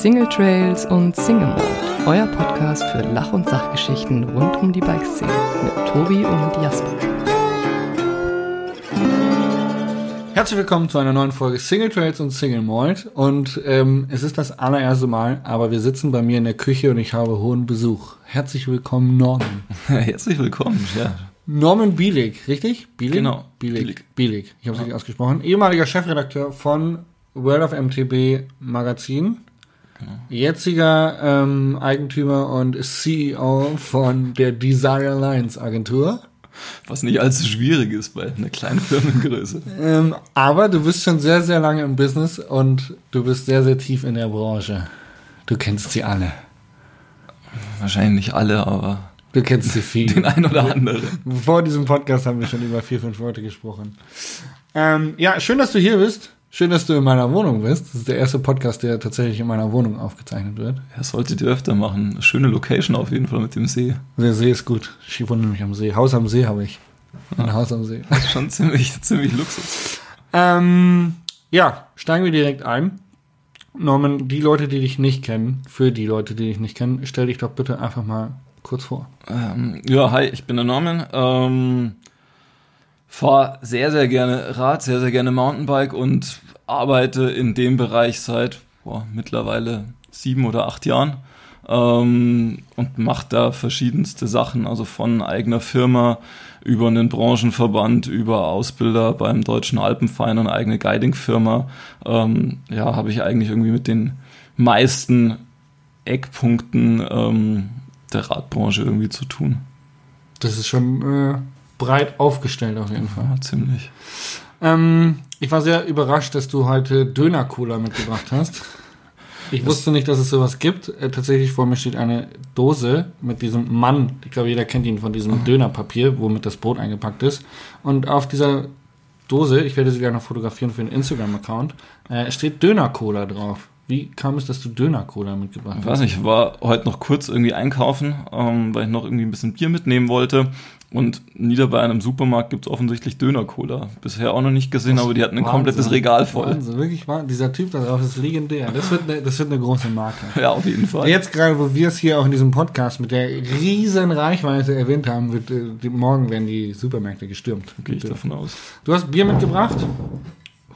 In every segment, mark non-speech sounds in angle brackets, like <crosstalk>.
Single Trails und Single Mode, euer Podcast für Lach- und Sachgeschichten rund um die Bikeszene mit Tobi und Jasper. Herzlich willkommen zu einer neuen Folge Single Trails und Single Malt. Und ähm, es ist das allererste Mal, aber wir sitzen bei mir in der Küche und ich habe hohen Besuch. Herzlich willkommen, Norman. <laughs> Herzlich willkommen, ja. Norman Bielig, richtig? Bielig? Genau, Bielig. Bielig. Bielig. Ich habe es richtig ausgesprochen. Ehemaliger Chefredakteur von World of MTB Magazin. Jetziger ähm, Eigentümer und CEO von der Desire Alliance Agentur. Was nicht allzu schwierig ist bei einer kleinen Firmengröße. Ähm, aber du bist schon sehr, sehr lange im Business und du bist sehr, sehr tief in der Branche. Du kennst sie alle. Wahrscheinlich nicht alle, aber Du kennst sie viel. den ein oder anderen. Vor diesem Podcast haben wir schon über vier, fünf Leute gesprochen. Ähm, ja, schön, dass du hier bist. Schön, dass du in meiner Wohnung bist. Das ist der erste Podcast, der tatsächlich in meiner Wohnung aufgezeichnet wird. Das solltet ihr öfter machen. Schöne Location auf jeden Fall mit dem See. Der See ist gut. Ich wohne nämlich am See. Haus am See habe ich. Ein Haus am See. Schon ziemlich, <laughs> ziemlich Luxus. Ähm, ja, steigen wir direkt ein. Norman, die Leute, die dich nicht kennen, für die Leute, die dich nicht kennen, stell dich doch bitte einfach mal kurz vor. Ähm, ja, hi, ich bin der Norman. Ähm, Fahre sehr, sehr gerne Rad, sehr, sehr gerne Mountainbike und arbeite in dem Bereich seit boah, mittlerweile sieben oder acht Jahren. Ähm, und mache da verschiedenste Sachen, also von eigener Firma über einen Branchenverband, über Ausbilder beim Deutschen Alpenverein und eigene Guiding-Firma. Ähm, ja, habe ich eigentlich irgendwie mit den meisten Eckpunkten ähm, der Radbranche irgendwie zu tun. Das ist schon äh, breit aufgestellt auf jeden Fall. Ja, ziemlich. Ähm, ich war sehr überrascht, dass du heute Döner-Cola mitgebracht hast. Ich wusste nicht, dass es sowas gibt. Äh, tatsächlich vor mir steht eine Dose mit diesem Mann. Ich glaube, jeder kennt ihn von diesem Dönerpapier, womit das Brot eingepackt ist. Und auf dieser Dose, ich werde sie gerne noch fotografieren für den Instagram-Account, äh, steht Döner-Cola drauf. Wie kam es, dass du Döner-Cola mitgebracht Ich hast? weiß nicht, ich war heute noch kurz irgendwie einkaufen, ähm, weil ich noch irgendwie ein bisschen Bier mitnehmen wollte. Und nieder bei einem Supermarkt gibt es offensichtlich Döner-Cola. Bisher auch noch nicht gesehen, aber die hatten ein Wahnsinn. komplettes Regal voll. Wahnsinn, wirklich wahr. Dieser Typ da drauf ist legendär. Das wird eine, das wird eine große Marke. <laughs> Ja, auf jeden Fall. Jetzt gerade, wo wir es hier auch in diesem Podcast mit der riesen Reichweite erwähnt haben, wird, äh, die, morgen werden die Supermärkte gestürmt. Gehe ich davon aus. Du hast Bier mitgebracht?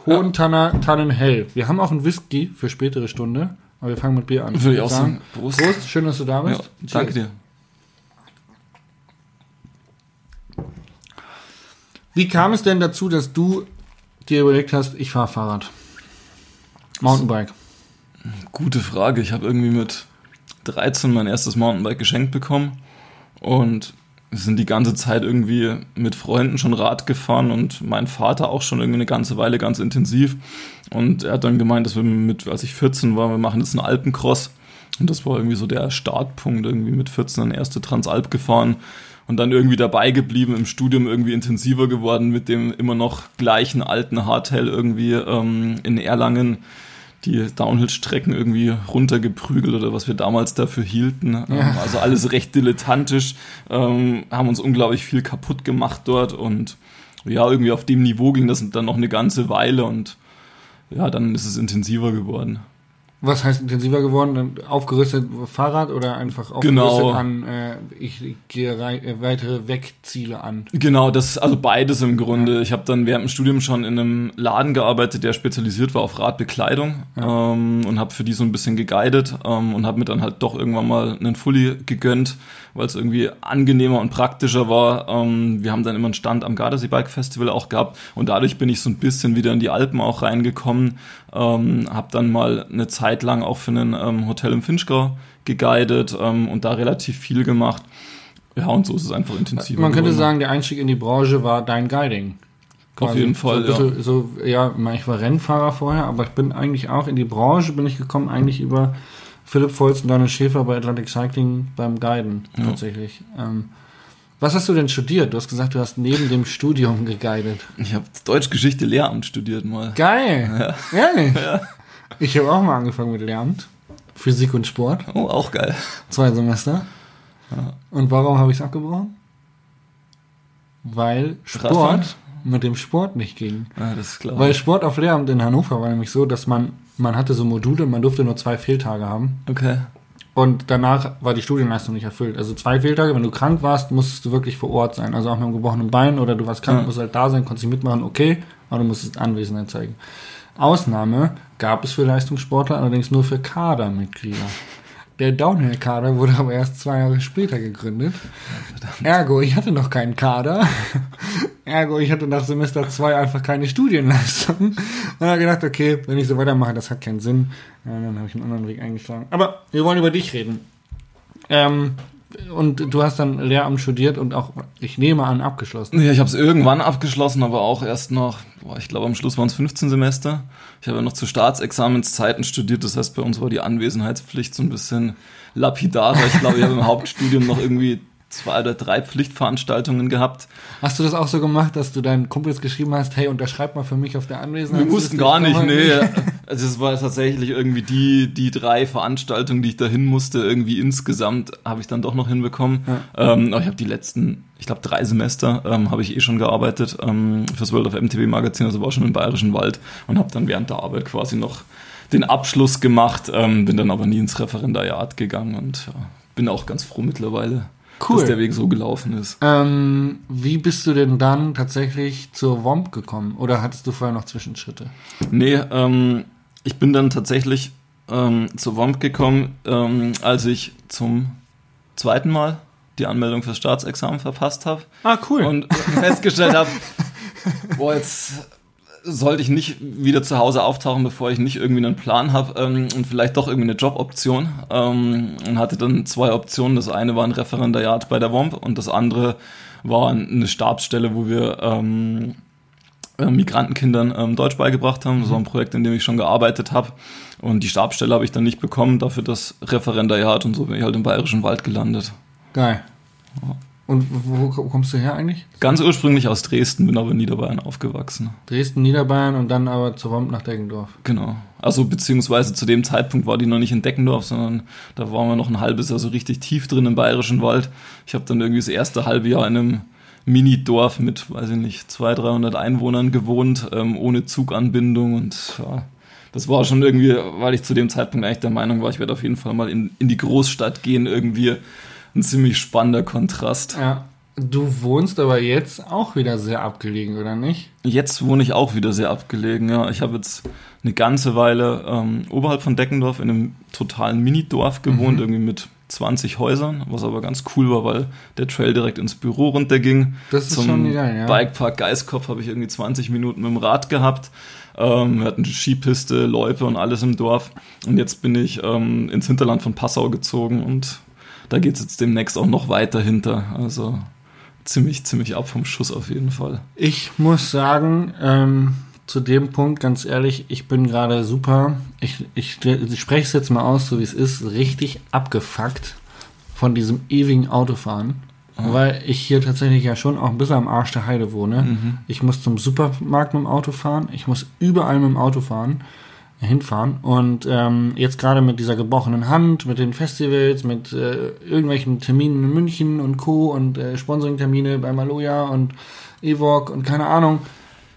Hohen Tanner, Tannenhell. Wir haben auch einen Whisky für spätere Stunde, aber wir fangen mit Bier an. Würde ich auch sagen. Prost. Prost. Schön, dass du da Ja, bist. danke Cheers. dir. Wie kam es denn dazu, dass du dir überlegt hast, ich fahre Fahrrad? Mountainbike. Gute Frage. Ich habe irgendwie mit 13 mein erstes Mountainbike geschenkt bekommen und sind die ganze Zeit irgendwie mit Freunden schon Rad gefahren und mein Vater auch schon irgendwie eine ganze Weile ganz intensiv. Und er hat dann gemeint, dass wir mit, als ich 14 war, wir machen jetzt einen Alpencross. Und das war irgendwie so der Startpunkt, irgendwie mit 14 eine erste Transalp gefahren und dann irgendwie dabei geblieben, im Studium irgendwie intensiver geworden mit dem immer noch gleichen alten Hardtail irgendwie ähm, in Erlangen die Downhill-Strecken irgendwie runtergeprügelt oder was wir damals dafür hielten. Ähm, also alles recht dilettantisch, ähm, haben uns unglaublich viel kaputt gemacht dort und ja, irgendwie auf dem Niveau ging das dann noch eine ganze Weile und ja, dann ist es intensiver geworden. Was heißt intensiver geworden? Aufgerüstet Fahrrad oder einfach aufgerüstet Genau. an, äh, ich gehe rei- äh, weitere Wegziele an? Genau, das also beides im Grunde. Ich habe dann während dem Studium schon in einem Laden gearbeitet, der spezialisiert war auf Radbekleidung ähm, und habe für die so ein bisschen geguidet ähm, und habe mir dann halt doch irgendwann mal einen Fully gegönnt, weil es irgendwie angenehmer und praktischer war. Ähm, wir haben dann immer einen Stand am Gardasee Bike Festival auch gehabt und dadurch bin ich so ein bisschen wieder in die Alpen auch reingekommen. Ähm, habe dann mal eine Zeit lang auch für ein ähm, Hotel im Finchgau geguidet ähm, und da relativ viel gemacht. Ja, und so ist es einfach intensiver. Man könnte geworden. sagen, der Einstieg in die Branche war dein Guiding. Auf jeden Fall, so, bisschen, so ja. ich war Rennfahrer vorher, aber ich bin eigentlich auch in die Branche bin ich gekommen, eigentlich über Philipp Volz und Daniel Schäfer bei Atlantic Cycling beim Guiden Ja. tatsächlich. Ähm, was hast du denn studiert? Du hast gesagt, du hast neben dem Studium geguidet. Ich habe Deutschgeschichte Lehramt studiert mal. Geil! Ehrlich? Ich habe auch mal angefangen mit Lehramt. Physik und Sport. Oh, auch geil. Zwei Semester. Und warum habe ich es abgebrochen? Weil Sport Radfahren? mit dem Sport nicht ging. Ja, das ist klar. Weil Sport auf Lehramt in Hannover war nämlich so, dass man, man hatte so Module, man durfte nur zwei Fehltage haben. okay. Und danach war die Studienleistung nicht erfüllt. Also zwei Fehltage, wenn du krank warst, musstest du wirklich vor Ort sein. Also auch mit einem gebrochenen Bein oder du warst krank, Ja. musst halt da sein, konntest nicht mitmachen, okay, aber du musstest Anwesenheit zeigen. Ausnahme gab es für Leistungssportler, allerdings nur für Kadermitglieder. Der Downhill-Kader wurde aber erst zwei Jahre später gegründet. Ergo, ich hatte noch keinen Kader. Ergo, ich hatte nach Semester zwei einfach keine Studienleistung. Und habe gedacht, okay, wenn ich so weitermache, das hat keinen Sinn. Ja, dann habe ich einen anderen Weg eingeschlagen. Aber wir wollen über dich reden. Ähm, und du hast dann Lehramt studiert und auch, ich nehme an, abgeschlossen. Ja, ich habe es irgendwann abgeschlossen, aber auch erst noch, boah, ich glaube am Schluss waren es 15 Semester. Ich habe ja noch zu Staatsexamenszeiten studiert, das heißt bei uns war die Anwesenheitspflicht so ein bisschen lapidarer. Ich glaube, ich habe im <laughs> Hauptstudium noch irgendwie zwei oder drei Pflichtveranstaltungen gehabt. Hast du das auch so gemacht, dass du deinen Kumpels geschrieben hast, hey, unterschreib mal für mich auf der Anwesenheit? Wir mussten gar nicht, nee. Also es war tatsächlich irgendwie die, die drei Veranstaltungen, die ich dahin musste, irgendwie insgesamt habe ich dann doch noch hinbekommen. Ähm, aber ich habe die letzten, ich glaube drei Semester, ähm, habe ich eh schon gearbeitet ähm, fürs World of MTV Magazin, also war schon im Bayerischen Wald und habe dann während der Arbeit quasi noch den Abschluss gemacht, ähm, bin dann aber nie ins Referendariat gegangen und ja, bin auch ganz froh mittlerweile, Cool. dass der Weg so gelaufen ist. Ähm, wie bist du denn dann tatsächlich zur WOMP gekommen? Oder hattest du vorher noch Zwischenschritte? Nee, ähm, ich bin dann tatsächlich ähm, zur WOMP gekommen, ähm, als ich zum zweiten Mal die Anmeldung fürs Staatsexamen verpasst habe Ah, cool. und festgestellt habe, <laughs> boah, jetzt sollte ich nicht wieder zu Hause auftauchen, bevor ich nicht irgendwie einen Plan habe ähm, und vielleicht doch irgendwie eine Joboption. Ähm, und hatte dann zwei Optionen. Das eine war ein Referendariat bei der WOMP und das andere war eine Stabsstelle, wo wir ähm, äh, Migrantenkindern ähm, Deutsch beigebracht haben. Das war ein Projekt, in dem ich schon gearbeitet habe. Und die Stabsstelle habe ich dann nicht bekommen, dafür das Referendariat und so bin ich halt im Bayerischen Wald gelandet. Geil. Und wo kommst du her eigentlich? Ganz ursprünglich aus Dresden, bin aber in Niederbayern aufgewachsen. Dresden, Niederbayern und dann aber zur WOMP nach Deggendorf. Genau. Also beziehungsweise zu dem Zeitpunkt war die noch nicht in Deckendorf, sondern da waren wir noch ein halbes Jahr so richtig tief drin im Bayerischen Wald. Ich habe dann irgendwie das erste halbe Jahr in einem Mini-Dorf mit, weiß ich nicht, 200, 300 Einwohnern gewohnt, ähm, ohne Zuganbindung und ja, das war schon irgendwie, weil ich zu dem Zeitpunkt eigentlich der Meinung war, ich werde auf jeden Fall mal in, in die Großstadt gehen, irgendwie ein ziemlich spannender Kontrast. Ja. Du wohnst aber jetzt auch wieder sehr abgelegen, oder nicht? Jetzt wohne ich auch wieder sehr abgelegen. Ja, ich habe jetzt eine ganze Weile ähm, oberhalb von Deckendorf in einem totalen Minidorf gewohnt, irgendwie mit 20 Häusern, was aber ganz cool war, weil der Trail direkt ins Büro runterging. Das ist Zum schon geil, ja. Bikepark Geiskopf habe ich irgendwie 20 Minuten mit dem Rad gehabt. Ähm, wir hatten Skipiste, Loipe und alles im Dorf. Und jetzt bin ich ähm, ins Hinterland von Passau gezogen und da geht es jetzt demnächst auch noch weiter hinter. Also ziemlich, ziemlich ab vom Schuss auf jeden Fall. Ich muss sagen, ähm, zu dem Punkt, ganz ehrlich, ich bin gerade super. Ich, ich, ich spreche es jetzt mal aus, so wie es ist, richtig abgefuckt von diesem ewigen Autofahren. Weil ich hier tatsächlich ja schon auch ein bisschen am Arsch der Heide wohne. Ich muss zum Supermarkt mit dem Auto fahren. Ich muss überall mit dem Auto fahren, hinfahren. Und ähm, jetzt gerade mit dieser gebrochenen Hand, mit den Festivals, mit äh, irgendwelchen Terminen in München und Co. und äh, Sponsoring-Termine bei Maloja und Evoc und keine Ahnung.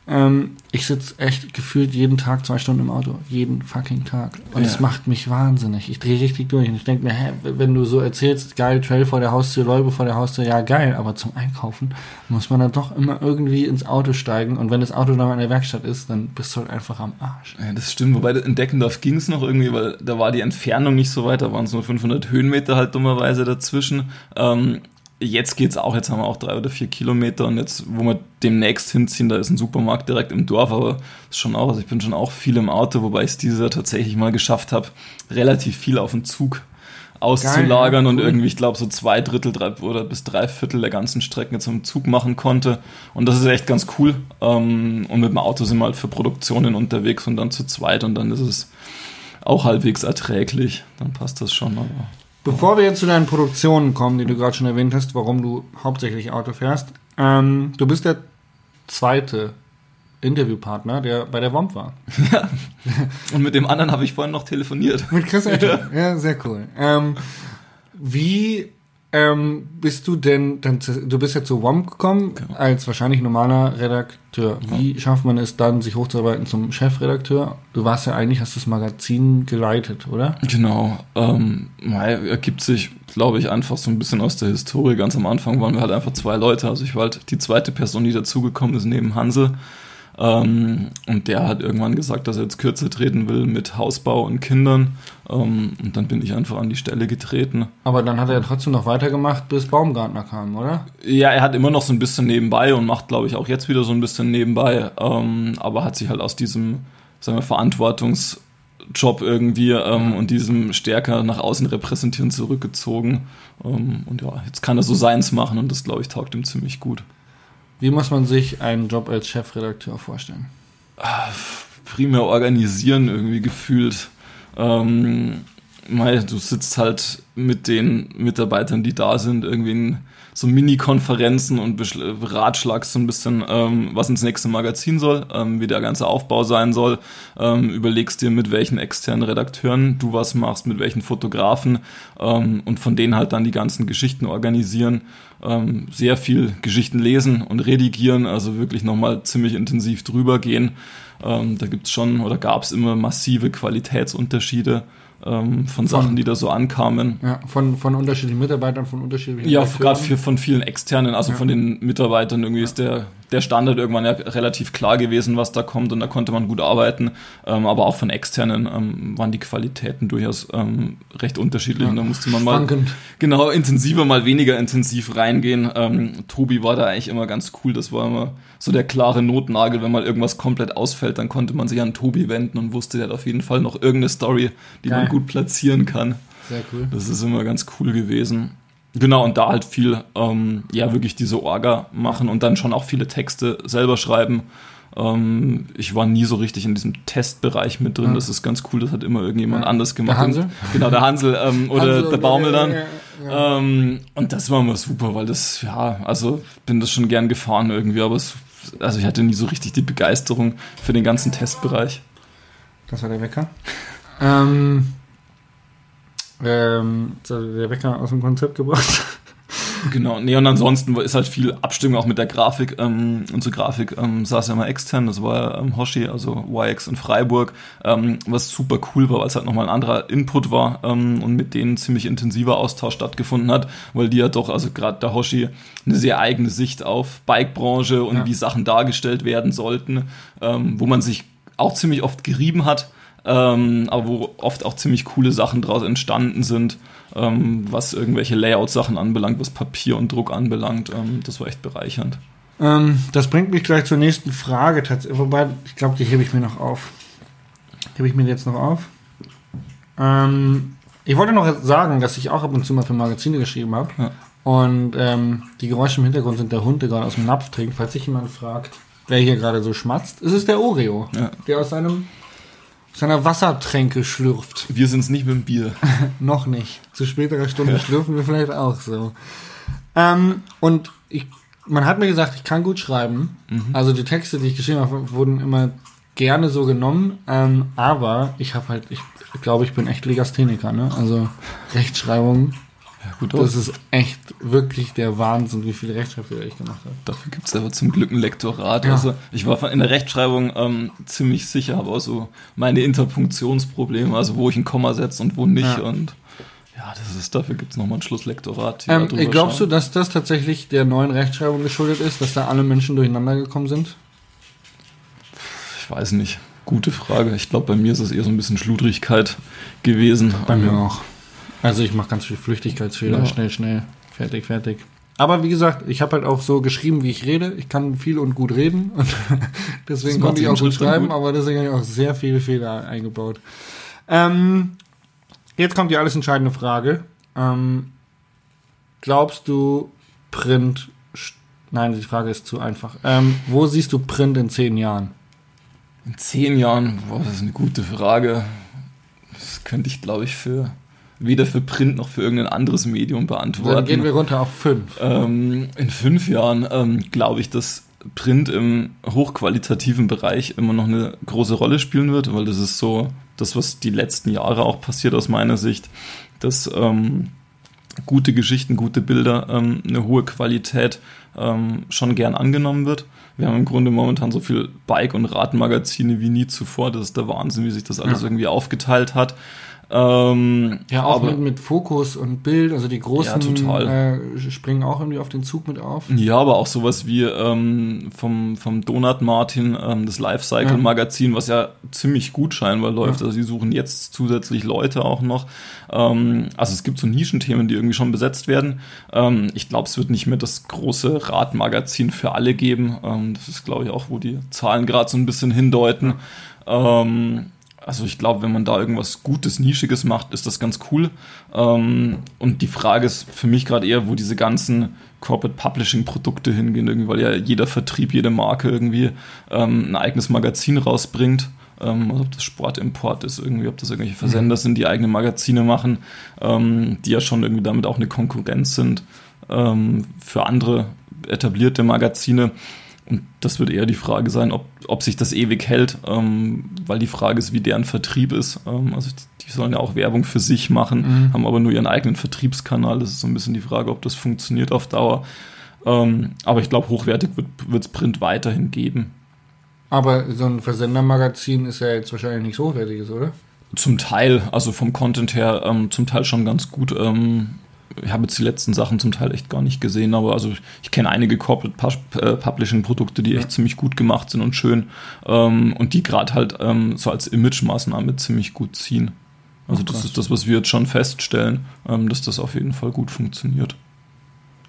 Ähm, ich sitze echt gefühlt jeden Tag zwei Stunden im Auto. Jeden fucking Tag. Und es Ja. macht mich wahnsinnig. Ich drehe richtig durch. Und ich denke mir, hä, wenn du so erzählst, geil, Trail vor der Haustür, Leute vor der Haustür, ja geil, aber zum Einkaufen muss man dann doch immer irgendwie ins Auto steigen. Und wenn das Auto dann mal in der Werkstatt ist, dann bist du halt einfach am Arsch. Ja, das stimmt, wobei in Deckendorf ging es noch irgendwie, weil da war die Entfernung nicht so weit, da waren es nur 500 Höhenmeter halt dummerweise dazwischen. Ähm, jetzt geht's auch, jetzt haben wir auch drei oder vier Kilometer und jetzt, wo wir demnächst hinziehen, da ist ein Supermarkt direkt im Dorf, aber ist schon auch, also ich bin schon auch viel im Auto, wobei ich es dieses Jahr tatsächlich mal geschafft habe, relativ viel auf den Zug auszulagern Geil, ja, und cool. irgendwie, ich glaube, so zwei Drittel drei, oder bis drei Viertel der ganzen Strecken jetzt im Zug machen konnte. Und das ist echt ganz cool. Ähm, und mit dem Auto sind wir halt für Produktionen unterwegs und dann zu zweit und dann ist es auch halbwegs erträglich. Dann passt das schon. Aber Bevor wir jetzt zu deinen Produktionen kommen, die du gerade schon erwähnt hast, warum du hauptsächlich Auto fährst, ähm, du bist der zweite Interviewpartner, der bei der WOMP war. <laughs> Und mit dem anderen habe ich vorhin noch telefoniert. Mit Chris Ettel. <laughs> ja, sehr cool. Ähm, wie ähm, bist du denn, dann, du bist ja zu WOM gekommen, Genau. als wahrscheinlich normaler Redakteur. Wie schafft man es dann, sich hochzuarbeiten zum Chefredakteur? Du warst ja eigentlich, hast das Magazin geleitet, oder? Genau. Ähm, ergibt sich, glaube ich, einfach so ein bisschen aus der Historie. Ganz am Anfang waren wir halt einfach zwei Leute. Also ich war halt die zweite Person, die dazugekommen ist neben Hansel. Ähm, und der hat irgendwann gesagt, dass er jetzt kürzer treten will mit Hausbau und Kindern. Ähm, und dann bin ich einfach an die Stelle getreten. Aber dann hat er trotzdem noch weitergemacht, bis Baumgartner kam, oder? Ja, er hat immer noch so ein bisschen nebenbei und macht, glaube ich, auch jetzt wieder so ein bisschen nebenbei. Ähm, aber hat sich halt aus diesem, sagen wir, Verantwortungsjob irgendwie ähm, und diesem stärker nach außen repräsentieren zurückgezogen. Ähm, und ja, jetzt kann er so seins machen und das, glaube ich, taugt ihm ziemlich gut. Wie muss man sich einen Job als Chefredakteur vorstellen? primär organisieren irgendwie gefühlt. Ähm, mei, du sitzt halt mit den Mitarbeitern, die da sind, irgendwie in so Mini-Konferenzen und beratschlagst so ein bisschen, ähm, was ins nächste Magazin soll, ähm, wie der ganze Aufbau sein soll, ähm, überlegst dir, mit welchen externen Redakteuren du was machst, mit welchen Fotografen ähm, und von denen halt dann die ganzen Geschichten organisieren, ähm, sehr viel Geschichten lesen und redigieren, also wirklich nochmal ziemlich intensiv drüber gehen. Ähm, da gibt's schon oder gab's immer massive Qualitätsunterschiede ähm, von Sachen, die da so ankamen. Ja, von, von unterschiedlichen Mitarbeitern, von unterschiedlichen Ja, gerade von vielen externen, also Ja. von den Mitarbeitern irgendwie ist der, der Standard irgendwann ja relativ klar gewesen, was da kommt und da konnte man gut arbeiten. Ähm, aber auch von externen ähm, waren die Qualitäten durchaus ähm, recht unterschiedlich und da musste man mal Schwankend. genau intensiver, mal weniger intensiv reingehen. Ähm, Tobi war da eigentlich immer ganz cool, das war immer so der klare Notnagel, wenn mal irgendwas komplett ausfällt, dann konnte man sich an Tobi wenden und wusste, der hat auf jeden Fall noch irgendeine Story, die Geil. man gut platzieren kann. Sehr cool. Das ist immer ganz cool gewesen. Genau, und da halt viel, ähm, ja, wirklich diese Orga machen und dann schon auch viele Texte selber schreiben. Ähm, ich war nie so richtig in diesem Testbereich mit drin. Ja. Das ist ganz cool, das hat immer irgendjemand Ja. anders gemacht. Der Hansel? Genau, der Hansel ähm, <laughs> oder Hansel der Baumel dann. Ja, ja. Ähm, und das war immer super, weil das, ja, also bin das schon gern gefahren irgendwie, aber es, also ich hatte nie so richtig die Begeisterung für den ganzen Testbereich. Das war der Wecker. Ähm, ähm, der Wecker aus dem Konzept gebracht. <laughs> Genau, nee, und ansonsten ist halt viel Abstimmung auch mit der Grafik. Ähm, unsere Grafik ähm, saß ja mal extern, das war ähm, Hoshi, also YX in Freiburg, ähm, was super cool war, weil es halt nochmal ein anderer Input war ähm, und mit denen ziemlich intensiver Austausch stattgefunden hat, weil die ja doch, also gerade der Hoshi, eine sehr eigene Sicht auf Bikebranche und Ja. wie Sachen dargestellt werden sollten, ähm, wo man sich auch ziemlich oft gerieben hat, ähm, aber wo oft auch ziemlich coole Sachen draus entstanden sind, ähm, was irgendwelche Layout-Sachen anbelangt, was Papier und Druck anbelangt. Ähm, das war echt bereichernd. Ähm, das bringt mich gleich zur nächsten Frage. Wobei, ich glaube, die hebe ich mir noch auf. Hebe ich mir jetzt noch auf. Ähm, ich wollte noch sagen, dass ich auch ab und zu mal für Magazine geschrieben habe. Ja. Und ähm, die Geräusche im Hintergrund sind der Hund, der gerade aus dem Napf trinkt. Falls sich jemand fragt, wer hier gerade so schmatzt, ist es der Oreo, Ja. der aus seinem seiner Wassertränke schlürft. Wir sind es nicht mit dem Bier. <laughs> Noch nicht. Zu späterer Stunde schlürfen wir vielleicht auch so. Ähm, und ich, man hat mir gesagt, ich kann gut schreiben. Also die Texte, die ich geschrieben habe, wurden immer gerne so genommen. Ähm, aber ich habe halt, ich glaube, ich bin echt Legastheniker. Ne? Also Rechtschreibung, Gut, das ist echt wirklich der Wahnsinn, wie viele Rechtschreibfehler ich gemacht habe. Dafür gibt es aber zum Glück ein Lektorat. Ja. Also ich war von- in der Rechtschreibung ähm, ziemlich sicher, aber auch so meine Interpunktionsprobleme, also wo ich ein Komma setze und wo nicht. Ja. Und ja, das ist, dafür gibt es nochmal ein Schlusslektorat. Ähm, glaubst du, schauen. dass das tatsächlich der neuen Rechtschreibung geschuldet ist, dass da alle Menschen durcheinander gekommen sind? Ich weiß nicht. Gute Frage. Ich glaube, bei mir ist es eher so ein bisschen Schludrigkeit gewesen. auch. Also ich mache ganz viel Flüchtigkeitsfehler, Ja. schnell, schnell, fertig, fertig. Aber wie gesagt, ich habe halt auch so geschrieben, wie ich rede. Ich kann viel und gut reden <laughs> und deswegen konnte ich auch gut schreiben, gut. aber deswegen habe ich auch sehr viele Fehler eingebaut. Ähm, jetzt kommt die alles entscheidende Frage. Ähm, glaubst du, Print... Nein, die Frage ist zu einfach. Ähm, wo siehst du Print in zehn Jahren? In zehn Jahren, boah, das ist eine gute Frage. Das könnte ich, glaube ich, für weder für Print noch für irgendein anderes Medium beantworten. Dann gehen wir runter auf fünf. Ähm, in fünf Jahren ähm, glaube ich, dass Print im hochqualitativen Bereich immer noch eine große Rolle spielen wird, weil das ist so das, was die letzten Jahre auch passiert aus meiner Sicht, dass ähm, gute Geschichten, gute Bilder, ähm, eine hohe Qualität ähm, schon gern angenommen wird. Wir haben im Grunde momentan so viel Bike- und Radmagazine wie nie zuvor. Das ist der Wahnsinn, wie sich das alles ja. irgendwie aufgeteilt hat. Ähm, ja, auch aber, mit, mit, Fokus und Bild, also die großen ja, äh, springen auch irgendwie auf den Zug mit auf. Ja, aber auch sowas wie ähm, vom, vom Donut Martin, ähm, das Lifecycle Magazin, was ja ziemlich gut scheinbar läuft. Ja. Also sie suchen jetzt zusätzlich Leute auch noch. Ähm, also es gibt so Nischenthemen, die irgendwie schon besetzt werden. Ähm, ich glaube, es wird nicht mehr das große Radmagazin für alle geben. Ähm, das ist, glaube ich, auch, wo die Zahlen gerade so ein bisschen hindeuten. Ähm, also ich glaube, wenn man da irgendwas Gutes, Nischiges macht, ist das ganz cool. Ähm, und die Frage ist für mich gerade eher, wo diese ganzen Corporate Publishing Produkte hingehen, irgendwie, weil ja jeder Vertrieb, jede Marke irgendwie ähm, ein eigenes Magazin rausbringt. Ähm, also ob das Sportimport ist, irgendwie, ob das irgendwelche. Versender mhm. sind, die eigene Magazine machen, ähm, die ja schon irgendwie damit auch eine Konkurrenz sind ähm, für andere etablierte Magazine. Und das wird eher die Frage sein, ob, ob sich das ewig hält, ähm, weil die Frage ist, wie deren Vertrieb ist. Ähm, also die sollen ja auch Werbung für sich machen, mhm. haben aber nur ihren eigenen Vertriebskanal. Das ist so ein bisschen die Frage, ob das funktioniert auf Dauer. Ähm, aber ich glaube, hochwertig wird es Print weiterhin geben. Aber so ein Versendermagazin ist ja jetzt wahrscheinlich nichts Hochwertiges, oder? Zum Teil, also vom Content her, ähm, zum Teil schon ganz gut. Ich habe jetzt die letzten Sachen zum Teil echt gar nicht gesehen, aber also ich kenne einige Corporate äh, Publishing Produkte, die echt ja. ziemlich gut gemacht sind und schön ähm, und die gerade halt ähm, so als Image-Maßnahme ziemlich gut ziehen. Also oh, das ist das, was wir jetzt schon feststellen, ähm, dass das auf jeden Fall gut funktioniert.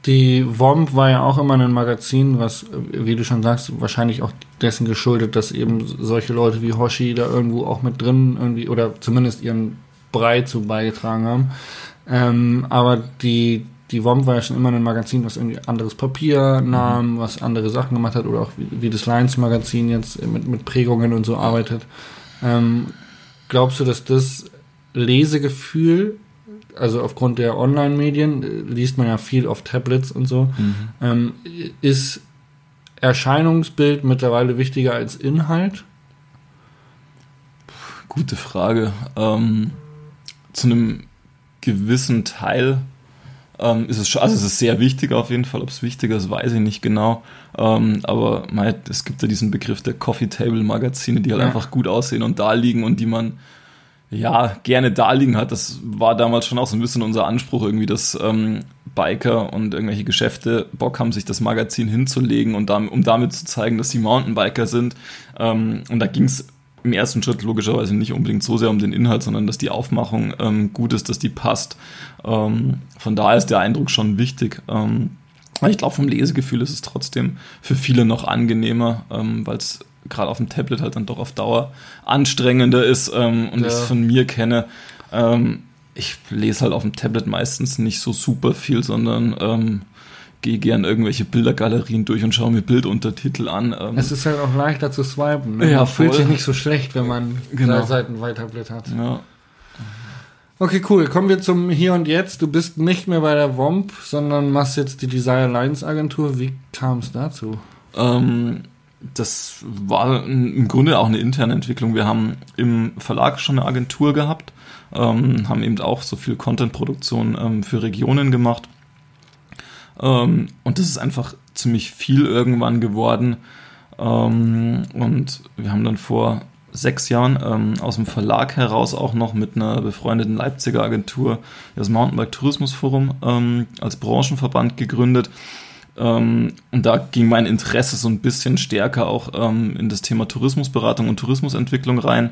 Die WOMP war ja auch immer ein Magazin, was, wie du schon sagst, wahrscheinlich auch dessen geschuldet, dass eben solche Leute wie Hoshi da irgendwo auch mit drin irgendwie oder zumindest ihren Brei zu beigetragen haben. Ähm, aber die, die WOMP war ja schon immer ein Magazin, was irgendwie anderes Papier nahm, mhm. was andere Sachen gemacht hat oder auch wie, wie das Lions-Magazin jetzt mit, mit Prägungen und so arbeitet. Ähm, glaubst du, dass das Lesegefühl, also aufgrund der Online-Medien, äh, liest man ja viel auf Tablets und so, mhm. ähm, ist Erscheinungsbild mittlerweile wichtiger als Inhalt? Gute Frage. Ähm, zu einem gewissen Teil ähm, ist es schon, also es ist sehr wichtig auf jeden Fall, ob es wichtiger ist, weiß ich nicht genau. Ähm, aber mein, es gibt ja diesen Begriff der Coffee Table Magazine, die halt ja. einfach gut aussehen und da liegen und die man ja gerne da liegen hat. Das war damals schon auch so ein bisschen unser Anspruch, irgendwie, dass ähm, Biker und irgendwelche Geschäfte Bock haben, sich das Magazin hinzulegen und damit, um damit zu zeigen, dass sie Mountainbiker sind. Ähm, und da ging es im ersten Schritt logischerweise nicht unbedingt so sehr um den Inhalt, sondern dass die Aufmachung ähm, gut ist, dass die passt. Ähm, von daher ist der Eindruck schon wichtig. Ähm, ich glaube, vom Lesegefühl ist es trotzdem für viele noch angenehmer, ähm, weil es gerade auf dem Tablet halt dann doch auf Dauer anstrengender ist ähm, und ja. ich es von mir kenne. Ähm, ich lese halt auf dem Tablet meistens nicht so super viel, sondern gehe gern irgendwelche Bildergalerien durch und schaue mir Bilduntertitel an. Ähm. Es ist halt auch leichter zu swipen. Ne? Ja, man fühlt sich nicht so schlecht, wenn man genau. drei Seiten weiterblättert. Ja. Okay, cool. Kommen wir zum Hier und Jetzt. Du bist nicht mehr bei der WOMP, sondern machst jetzt die Desire Lines Agentur. Wie kam es dazu? Ähm, das war im Grunde auch eine interne Entwicklung. Wir haben im Verlag schon eine Agentur gehabt, ähm, haben eben auch so viel Content-Produktion ähm, für Regionen gemacht ähm, und das ist einfach ziemlich viel irgendwann geworden. Ähm, und wir haben dann vor sechs Jahren ähm, aus dem Verlag heraus auch noch mit einer befreundeten Leipziger Agentur das Mountainbike Tourismus Forum ähm, als Branchenverband gegründet. Ähm, und da ging mein Interesse so ein bisschen stärker auch ähm, in das Thema Tourismusberatung und Tourismusentwicklung rein.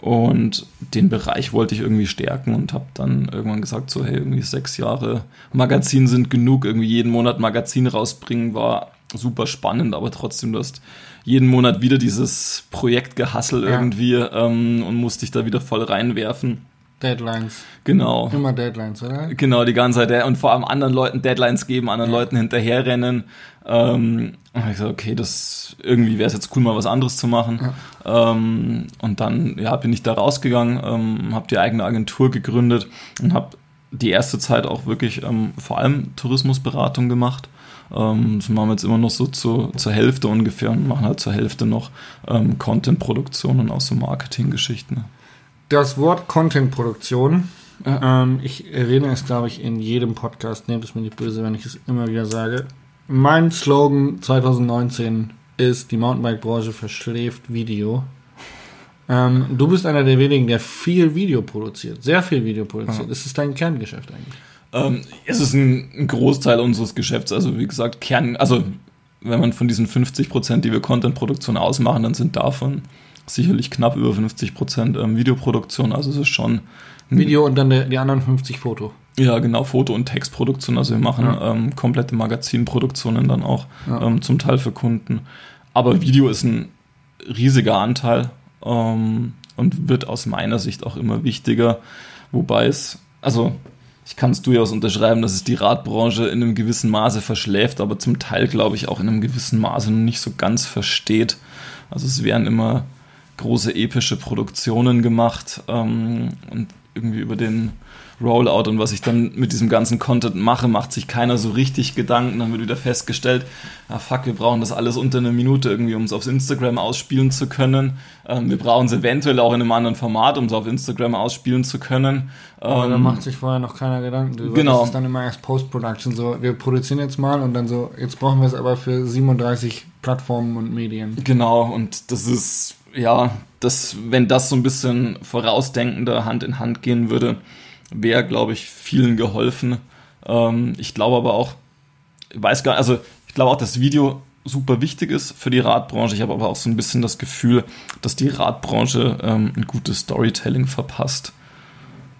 Und den Bereich wollte ich irgendwie stärken und habe dann irgendwann gesagt, so hey, irgendwie sechs Jahre Magazin sind genug, irgendwie jeden Monat Magazin rausbringen war super spannend, aber trotzdem du hast jeden Monat wieder dieses Projekt gehassel ja. irgendwie ähm, und musste dich da wieder voll reinwerfen. Deadlines. Genau. Immer Deadlines, oder? Genau, die ganze Zeit. Und vor allem anderen Leuten Deadlines geben, anderen ja. Leuten hinterherrennen. Ähm, und ich gesagt, okay, das irgendwie wäre es jetzt cool, mal was anderes zu machen. Ja. Ähm, und dann ja, bin ich da rausgegangen, ähm, habe die eigene Agentur gegründet und habe die erste Zeit auch wirklich ähm, vor allem Tourismusberatung gemacht. Ähm, das machen wir jetzt immer noch so zu, zur Hälfte ungefähr und machen halt zur Hälfte noch ähm, Content-Produktion und auch so Marketing-Geschichten. Das Wort Content-Produktion. Ähm, ich erwähne es, glaube ich, in jedem Podcast. Nehmt es mir nicht böse, wenn ich es immer wieder sage. Mein Slogan 2019 ist, die Mountainbike-Branche verschläft Video. Ähm, du bist einer der wenigen, der viel Video produziert, sehr viel Video produziert. Ja. Ist es dein Kerngeschäft eigentlich? Ähm, es ist ein, ein, Großteil unseres Geschäfts. Also wie gesagt, Kern, also wenn man von diesen 50 Prozent, die wir Content-Produktion ausmachen, dann sind davon sicherlich knapp über 50 Prozent ähm, Videoproduktion. Also es ist schon Video und dann die, anderen 50 Foto. Ja, genau, Foto- und Textproduktion. Also wir machen ja. ähm, komplette Magazinproduktionen dann auch, ja. ähm, zum Teil für Kunden. Aber Video ist ein riesiger Anteil ähm, und wird aus meiner Sicht auch immer wichtiger. Wobei es, also ich kann es durchaus unterschreiben, dass es die Radbranche in einem gewissen Maße verschläft, aber zum Teil, glaube ich, auch in einem gewissen Maße nicht so ganz versteht. Also es werden immer große epische Produktionen gemacht ähm, und irgendwie über den Rollout und was ich dann mit diesem ganzen Content mache, macht sich keiner so richtig Gedanken. Dann wird wieder festgestellt, ah fuck, wir brauchen das alles unter einer Minute irgendwie, um es auf Instagram ausspielen zu können. Ähm, wir brauchen es eventuell auch in einem anderen Format, um es auf Instagram ausspielen zu können. Aber ähm, da macht sich vorher noch keiner Gedanken drüber. Genau. Das ist dann immer erst Post-Production. So, wir produzieren jetzt mal und dann so, jetzt brauchen wir es aber für 37 Plattformen und Medien. Genau, und das ist, ja, das, wenn das so ein bisschen vorausdenkender Hand in Hand gehen würde, wäre, glaube ich, vielen geholfen. Ähm, ich glaube aber auch, ich weiß gar also ich glaube auch, dass Video super wichtig ist für die Radbranche. Ich habe aber auch so ein bisschen das Gefühl, dass die Radbranche ähm, ein gutes Storytelling verpasst.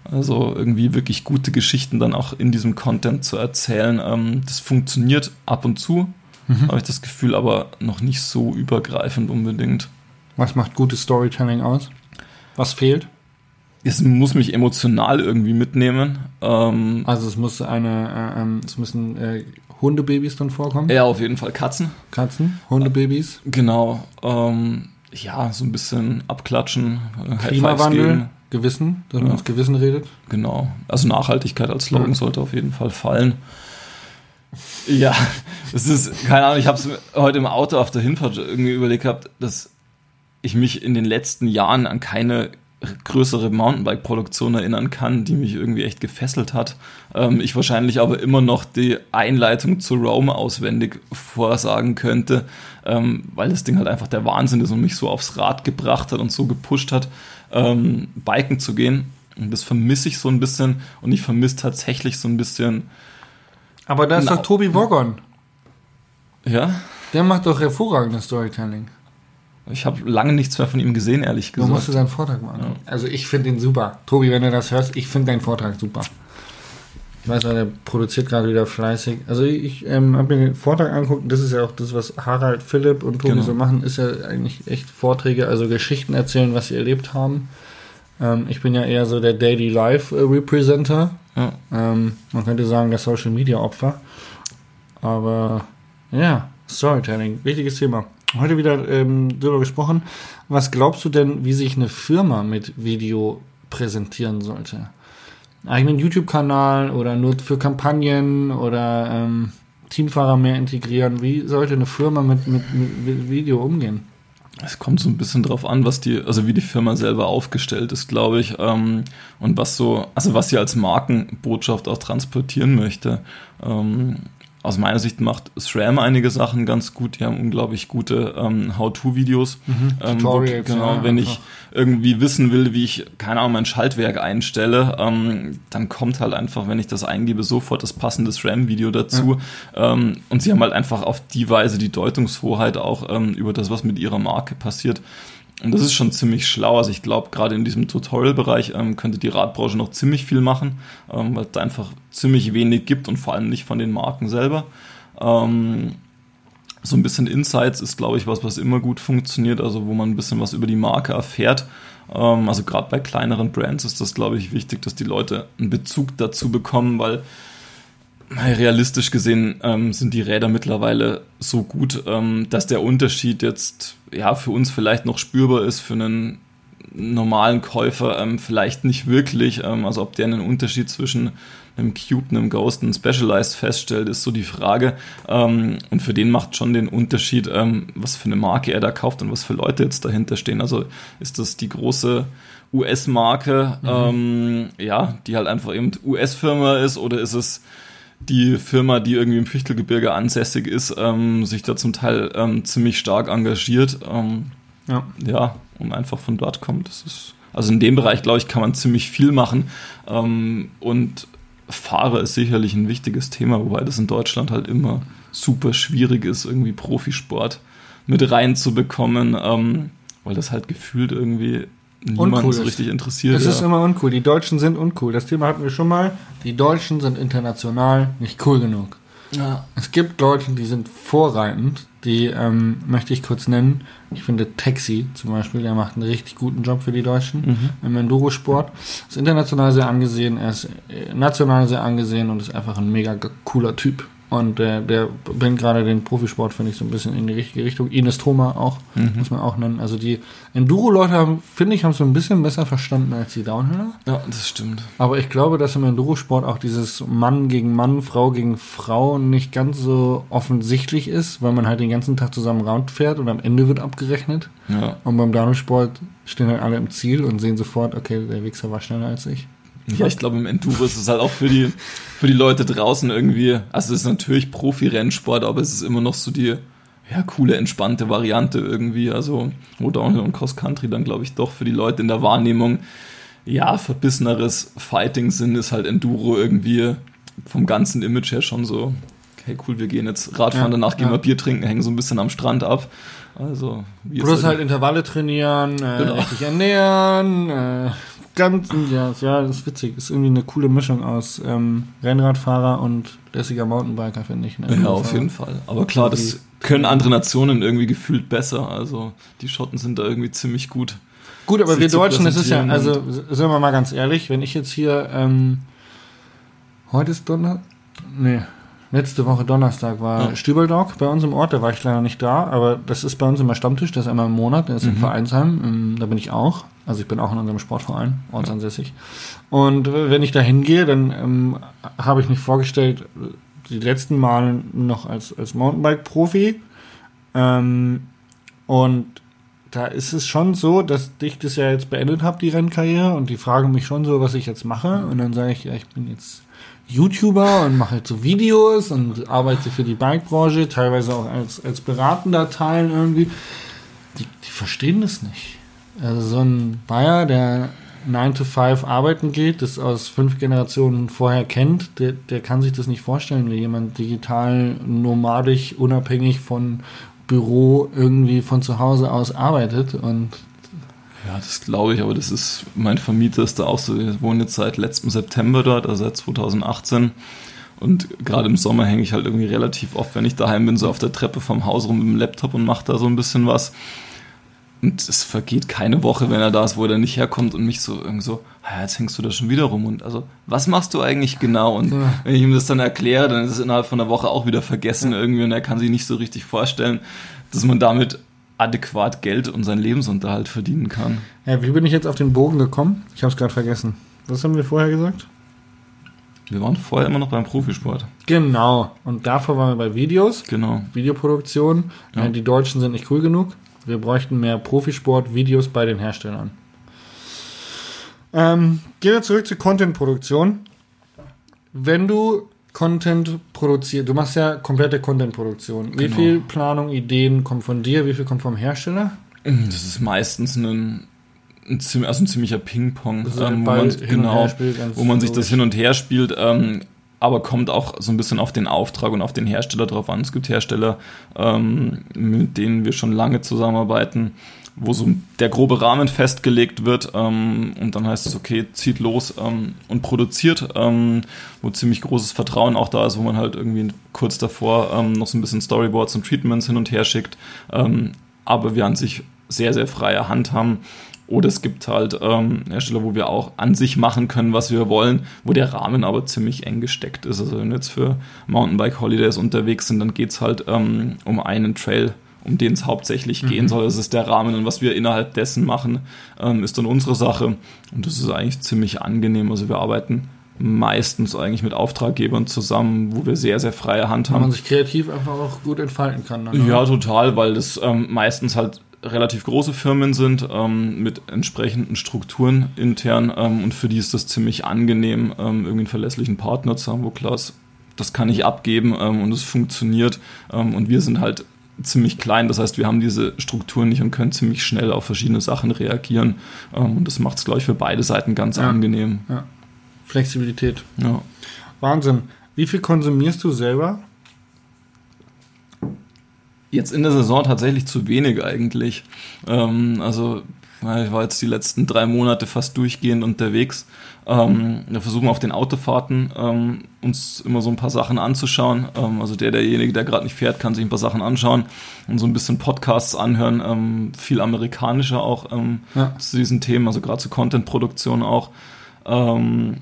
Also irgendwie wirklich gute Geschichten dann auch in diesem Content zu erzählen. Ähm, das funktioniert ab und zu, mhm. habe ich das Gefühl, aber noch nicht so übergreifend unbedingt. Was macht gutes Storytelling aus? Was fehlt? es muss mich emotional irgendwie mitnehmen. Ähm, also es muss eine, äh, ähm, es müssen äh, Hundebabys dann vorkommen? Ja, auf jeden Fall Katzen. Katzen, Hundebabys. Genau. Ähm, ja, so ein bisschen abklatschen, Klimawandel, Gewissen, dass ja. man ins Gewissen redet. Genau. Also Nachhaltigkeit als Slogan ja. sollte auf jeden Fall fallen. Ja, <laughs> es ist, keine Ahnung, ich habe es heute im Auto auf der Hinfahrt irgendwie überlegt gehabt, dass ich mich in den letzten Jahren an keine größere Mountainbike-Produktion erinnern kann, die mich irgendwie echt gefesselt hat. Ähm, ich wahrscheinlich aber immer noch die Einleitung zu Rome auswendig vorsagen könnte, ähm, weil das Ding halt einfach der Wahnsinn ist und mich so aufs Rad gebracht hat und so gepusht hat, ähm, Biken zu gehen. Und das vermisse ich so ein bisschen und ich vermisse tatsächlich so ein bisschen. Aber da ist doch Tobi Woggon. Ja? Der macht doch hervorragendes Storytelling. Ich habe lange nichts mehr von ihm gesehen, ehrlich gesagt. Du musst seinen Vortrag machen. Ja. Also ich finde ihn super. Tobi, wenn du das hörst, ich finde deinen Vortrag super. Ich weiß, er produziert gerade wieder fleißig. Also ich ähm, habe mir den Vortrag angeguckt. Das ist ja auch das, was Harald, Philipp und Tobi genau. so machen, ist ja eigentlich echt Vorträge, also Geschichten erzählen, was sie erlebt haben. Ähm, ich bin ja eher so der Daily Life äh, Representer. Ja. Ähm, man könnte sagen, der Social Media Opfer. Aber ja, Storytelling, wichtiges Thema heute wieder ähm, darüber gesprochen. Was glaubst du denn, wie sich eine Firma mit Video präsentieren sollte? Eigenen YouTube-Kanal oder nur für Kampagnen oder ähm, Teamfahrer mehr integrieren? Wie sollte eine Firma mit, mit, mit Video umgehen? Es kommt so ein bisschen drauf an, was die, also wie die Firma selber aufgestellt ist, glaube ich, ähm, und was so, also was sie als Markenbotschaft auch transportieren möchte. Ähm, aus meiner Sicht macht SRAM einige Sachen ganz gut. Die haben unglaublich gute ähm, How-To-Videos. Mhm, ähm, Tutorials. Genau, ja, wenn einfach. ich irgendwie wissen will, wie ich, keine Ahnung, mein Schaltwerk einstelle, ähm, dann kommt halt einfach, wenn ich das eingebe, sofort das passende SRAM-Video dazu. Ja. Ähm, und sie haben halt einfach auf die Weise die Deutungshoheit auch ähm, über das, was mit ihrer Marke passiert. Und das ist schon ziemlich schlau. Also ich glaube, gerade in diesem Tutorial-Bereich ähm, könnte die Radbranche noch ziemlich viel machen, ähm, weil es da einfach ziemlich wenig gibt und vor allem nicht von den Marken selber. Ähm, so ein bisschen Insights ist, glaube ich, was, was immer gut funktioniert, also wo man ein bisschen was über die Marke erfährt. Ähm, also gerade bei kleineren Brands ist das, glaube ich, wichtig, dass die Leute einen Bezug dazu bekommen, weil realistisch gesehen ähm, sind die Räder mittlerweile so gut, ähm, dass der Unterschied jetzt ja für uns vielleicht noch spürbar ist, für einen normalen Käufer ähm, vielleicht nicht wirklich. Ähm, also ob der einen Unterschied zwischen einem Cube, einem Ghost, einem Specialized feststellt, ist so die Frage. Ähm, und für den macht schon den Unterschied, ähm, was für eine Marke er da kauft und was für Leute jetzt dahinter stehen. Also ist das die große US-Marke, mhm. ja, die halt einfach eben US-Firma ist, oder ist es die Firma, die irgendwie im Fichtelgebirge ansässig ist, ähm, sich da zum Teil ähm, ziemlich stark engagiert. Ähm, ja. ja, und einfach von dort kommt. Das ist, also in dem Bereich, glaube ich, kann man ziemlich viel machen. Ähm, und Fahrer ist sicherlich ein wichtiges Thema, wobei das in Deutschland halt immer super schwierig ist, irgendwie Profisport mit reinzubekommen, ähm, weil das halt gefühlt irgendwie niemand uncool so richtig interessiert. Es ja. ist immer uncool. Die Deutschen sind uncool. Das Thema hatten wir schon mal. Die Deutschen sind international nicht cool genug. Ja. Es gibt Leute, die sind vorreitend, die ähm, möchte ich kurz nennen. Ich finde Taxi zum Beispiel, der macht einen richtig guten Job für die Deutschen mhm. im Endurosport. Ist international sehr angesehen, er ist äh, national sehr angesehen und ist einfach ein mega cooler Typ. Und der, der bringt gerade den Profisport, finde ich, so ein bisschen in die richtige Richtung. Ines Thoma auch, mhm. muss man auch nennen. Also die Enduro-Leute haben, finde ich, haben es so ein bisschen besser verstanden als die Downhiller. Ja, das stimmt. Aber ich glaube, dass im Endurosport auch dieses Mann gegen Mann, Frau gegen Frau nicht ganz so offensichtlich ist, weil man halt den ganzen Tag zusammen Round fährt und am Ende wird abgerechnet. Ja. Und beim Downhill-Sport stehen halt alle im Ziel und sehen sofort, okay, der Wichser war schneller als ich. Ja, ich glaube, im Enduro ist es halt auch für die, für die Leute draußen irgendwie, also es ist natürlich Profi-Rennsport, aber es ist immer noch so die, ja, coole, entspannte Variante irgendwie. Also, wo Downhill und Cross Country dann, glaube ich, doch für die Leute in der Wahrnehmung, ja, verbisseneres Fighting sind, ist halt Enduro irgendwie vom ganzen Image her schon so, okay, cool, wir gehen jetzt Radfahren, ja, danach gehen ja. wir Bier trinken, hängen so ein bisschen am Strand ab. Also, Plus halt Intervalle trainieren, äh, genau. richtig ernähren, äh, ganzen Jahres. Ja, das ist witzig. Ist irgendwie eine coole Mischung aus ähm, Rennradfahrer und lässiger Mountainbiker, finde ich. Ne? Ja, auf jeden Fall. Aber klar, das können andere Nationen irgendwie gefühlt besser. Also die Schotten sind da irgendwie ziemlich gut. Gut, aber wir Deutschen, das ist ja, also sind wir mal ganz ehrlich, wenn ich jetzt hier, ähm, heute ist Donner, nee, letzte Woche Donnerstag war ja. Stübeldog bei uns im Ort, da war ich leider nicht da, aber das ist bei uns immer Stammtisch, das ist einmal im Monat, der ist mhm. im Vereinsheim, ähm, da bin ich auch. Also ich bin auch in unserem Sportverein, ortsansässig. Und wenn ich da hingehe, dann ähm, habe ich mich vorgestellt, die letzten Male noch als, als Mountainbike-Profi. Ähm, und da ist es schon so, dass ich das ja jetzt beendet habe, die Rennkarriere, und die fragen mich schon so, was ich jetzt mache. Und dann sage ich, ja, ich bin jetzt YouTuber und mache halt so Videos und arbeite für die Bike-Branche, teilweise auch als, als beratender Teil irgendwie. Die, die verstehen das nicht. Also so ein Bayer, der 9 to 5 arbeiten geht, das aus fünf Generationen vorher kennt, der, der kann sich das nicht vorstellen, wie jemand digital, nomadisch, unabhängig von Büro irgendwie von zu Hause aus arbeitet und ja, das glaube ich, aber das ist, mein Vermieter ist da auch so, ich wohne jetzt seit letztem September dort, also seit 2018. Und gerade im Sommer hänge ich halt irgendwie relativ oft, wenn ich daheim bin, so auf der Treppe vom Haus rum mit dem Laptop und mache da so ein bisschen was. Und es vergeht keine Woche, wenn er da ist, wo er nicht herkommt und mich so irgendwie so, ah, jetzt hängst du da schon wieder rum. Und also, was machst du eigentlich genau? Und ja. wenn ich ihm das dann erkläre, dann ist es innerhalb von einer Woche auch wieder vergessen ja. irgendwie und er kann sich nicht so richtig vorstellen, dass man damit adäquat Geld und seinen Lebensunterhalt verdienen kann. Ja, wie bin ich jetzt auf den Bogen gekommen? Ich habe es gerade vergessen. Was haben wir vorher gesagt? Wir waren vorher immer noch beim Profisport. Genau. Und davor waren wir bei Videos. Genau. Videoproduktion. Ja. Die Deutschen sind nicht cool genug. Wir bräuchten mehr Profisport-Videos bei den Herstellern. Ähm, gehen wir zurück zur Content-Produktion. Wenn du Content produzierst, du machst ja komplette Content-Produktion. Wie genau. viel Planung, Ideen kommt von dir, wie viel kommt vom Hersteller? Das ist meistens ein, ein, also ein ziemlicher Ping-Pong, ähm, wo man, genau, wo man sich das hin und her spielt. Ähm, aber kommt auch so ein bisschen auf den Auftrag und auf den Hersteller drauf an. Es gibt Hersteller, ähm, mit denen wir schon lange zusammenarbeiten, wo so der grobe Rahmen festgelegt wird ähm, und dann heißt es, okay, zieht los ähm, und produziert, ähm, wo ziemlich großes Vertrauen auch da ist, wo man halt irgendwie kurz davor ähm, noch so ein bisschen Storyboards und Treatments hin und her schickt, ähm, aber wir an sich sehr, sehr freie Hand haben oder es gibt halt ähm, Hersteller, wo wir auch an sich machen können, was wir wollen, wo der Rahmen aber ziemlich eng gesteckt ist. Also wenn wir jetzt für Mountainbike Holidays unterwegs sind, dann geht es halt ähm, um einen Trail um den es hauptsächlich gehen soll. Das ist der Rahmen und was wir innerhalb dessen machen, ähm, ist dann unsere Sache. Und das ist eigentlich ziemlich angenehm. Also wir arbeiten meistens eigentlich mit Auftraggebern zusammen, wo wir sehr, sehr freie Hand Wo haben. man sich kreativ einfach auch gut entfalten kann. Dann, Ja, total, weil das ähm, meistens halt relativ große Firmen sind ähm, mit entsprechenden Strukturen intern ähm, und für die ist das ziemlich angenehm, ähm, irgendwie einen verlässlichen Partner zu haben, wo klar ist, das kann ich abgeben ähm, und es funktioniert ähm, und wir sind halt ziemlich klein, das heißt, wir haben diese Strukturen nicht und können ziemlich schnell auf verschiedene Sachen reagieren ähm, und das macht es, glaube ich, für beide Seiten ganz Ja. angenehm. Flexibilität. Ja. Wahnsinn. Wie viel konsumierst du selber? Jetzt in der Saison tatsächlich zu wenig eigentlich. Ähm, also ich war jetzt die letzten drei Monate fast durchgehend unterwegs. Ähm, wir versuchen auf den Autofahrten ähm, uns immer so ein paar Sachen anzuschauen. Ähm, also der, derjenige, der gerade nicht fährt, kann sich ein paar Sachen anschauen und so ein bisschen Podcasts anhören. Ähm, viel amerikanischer auch ähm, Ja. zu diesen Themen, also gerade zur Content-Produktion auch. Ähm,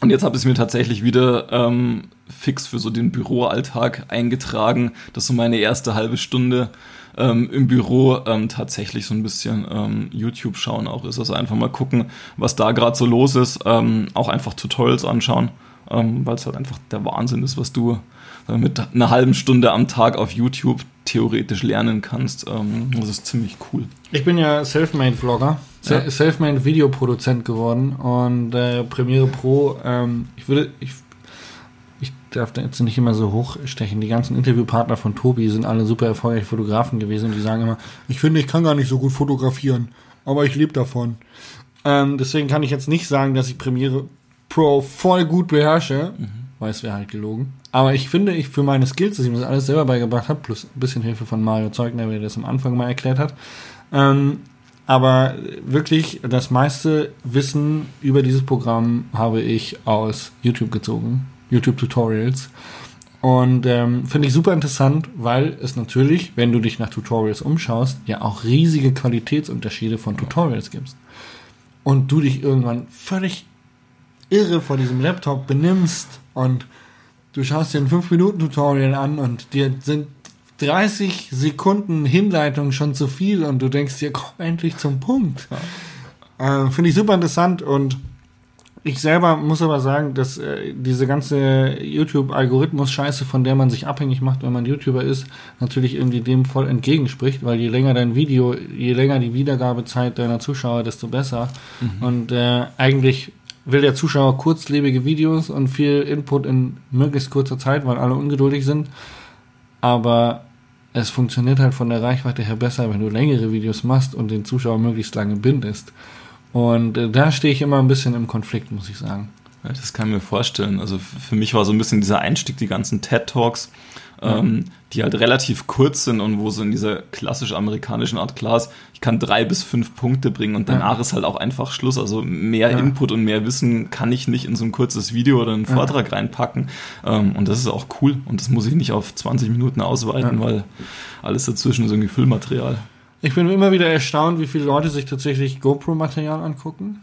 und jetzt habe ich es mir tatsächlich wieder ähm, fix für so den Büroalltag eingetragen, dass so meine erste halbe Stunde ähm, im Büro ähm, tatsächlich so ein bisschen ähm, YouTube schauen auch ist. Also einfach mal gucken, was da gerade so los ist. Ähm, auch einfach Tutorials anschauen, ähm, weil es halt einfach der Wahnsinn ist, was du mit einer halben Stunde am Tag auf YouTube theoretisch lernen kannst. Ähm, das ist ziemlich cool. Ich bin ja Selfmade-Vlogger, Ja. Selfmade-Videoproduzent geworden und äh, Premiere Pro, ähm, ich würde, ich, ich darf da jetzt nicht immer so hochstechen. Die ganzen Interviewpartner von Tobi sind alle super erfolgreiche Fotografen gewesen und die sagen immer, ich finde, ich kann gar nicht so gut fotografieren, aber ich lebe davon. Ähm, deswegen kann ich jetzt nicht sagen, dass ich Premiere Pro voll gut beherrsche, weil es wäre halt gelogen. Aber ich finde, ich für meine Skills, dass ich mir das alles selber beigebracht habe, plus ein bisschen Hilfe von Mario Zeugner, wie er das am Anfang mal erklärt hat, ähm, aber wirklich das meiste Wissen über dieses Programm habe ich aus YouTube gezogen, YouTube-Tutorials. Und ähm, finde ich super interessant, weil es natürlich, wenn du dich nach Tutorials umschaust, ja auch riesige Qualitätsunterschiede von Tutorials gibt. Und du dich irgendwann völlig irre vor diesem Laptop benimmst und du schaust dir ein 5-Minuten-Tutorial an und dir sind 30 Sekunden Hinleitung schon zu viel und du denkst dir, komm endlich zum Punkt. Äh, Finde ich super interessant und ich selber muss aber sagen, dass äh, diese ganze YouTube-Algorithmus-Scheiße, von der man sich abhängig macht, wenn man YouTuber ist, natürlich irgendwie dem voll entgegenspricht, weil je länger dein Video, je länger die Wiedergabezeit deiner Zuschauer, desto besser. Und äh, eigentlich will der Zuschauer kurzlebige Videos und viel Input in möglichst kurzer Zeit, weil alle ungeduldig sind. Aber es funktioniert halt von der Reichweite her besser, wenn du längere Videos machst und den Zuschauer möglichst lange bindest. Und äh, da stehe ich immer ein bisschen im Konflikt, muss ich sagen. Das kann ich mir vorstellen. Also für mich war so ein bisschen dieser Einstieg, die ganzen TED-Talks, ähm, die halt relativ kurz sind und wo so in dieser klassisch amerikanischen Art klar ist, ich kann drei bis fünf Punkte bringen und danach ist halt auch einfach Schluss. Also mehr Ja. Input und mehr Wissen kann ich nicht in so ein kurzes Video oder einen Vortrag reinpacken. Ähm, und das ist auch cool. Und das muss ich nicht auf 20 Minuten ausweiten, Ja. weil alles dazwischen ist irgendwie Füllmaterial. Ich bin immer wieder erstaunt, wie viele Leute sich tatsächlich GoPro-Material angucken.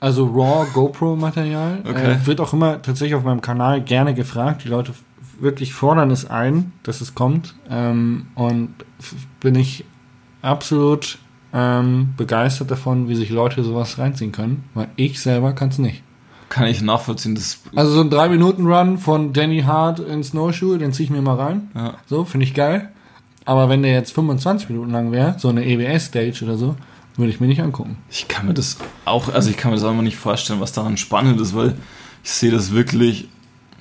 Also Raw GoPro-Material. Okay. Äh, wird auch immer tatsächlich auf meinem Kanal gerne gefragt. Die Leute wirklich fordern es ein, dass es kommt. Ähm, und bin ich absolut ähm, begeistert davon, wie sich Leute sowas reinziehen können. Weil ich selber kann es nicht. Kann ich nachvollziehen. Das, Also so ein 3-Minuten-Run von Danny Hart in Snowshoe, den ziehe ich mir mal rein. ja. So, finde ich geil. Aber wenn der jetzt 25 Minuten lang wäre, so eine EWS-Stage oder so, würde ich mir nicht angucken. Ich kann mir das auch, also ich kann mir das einfach nicht vorstellen, was daran spannend ist, weil ich sehe das wirklich.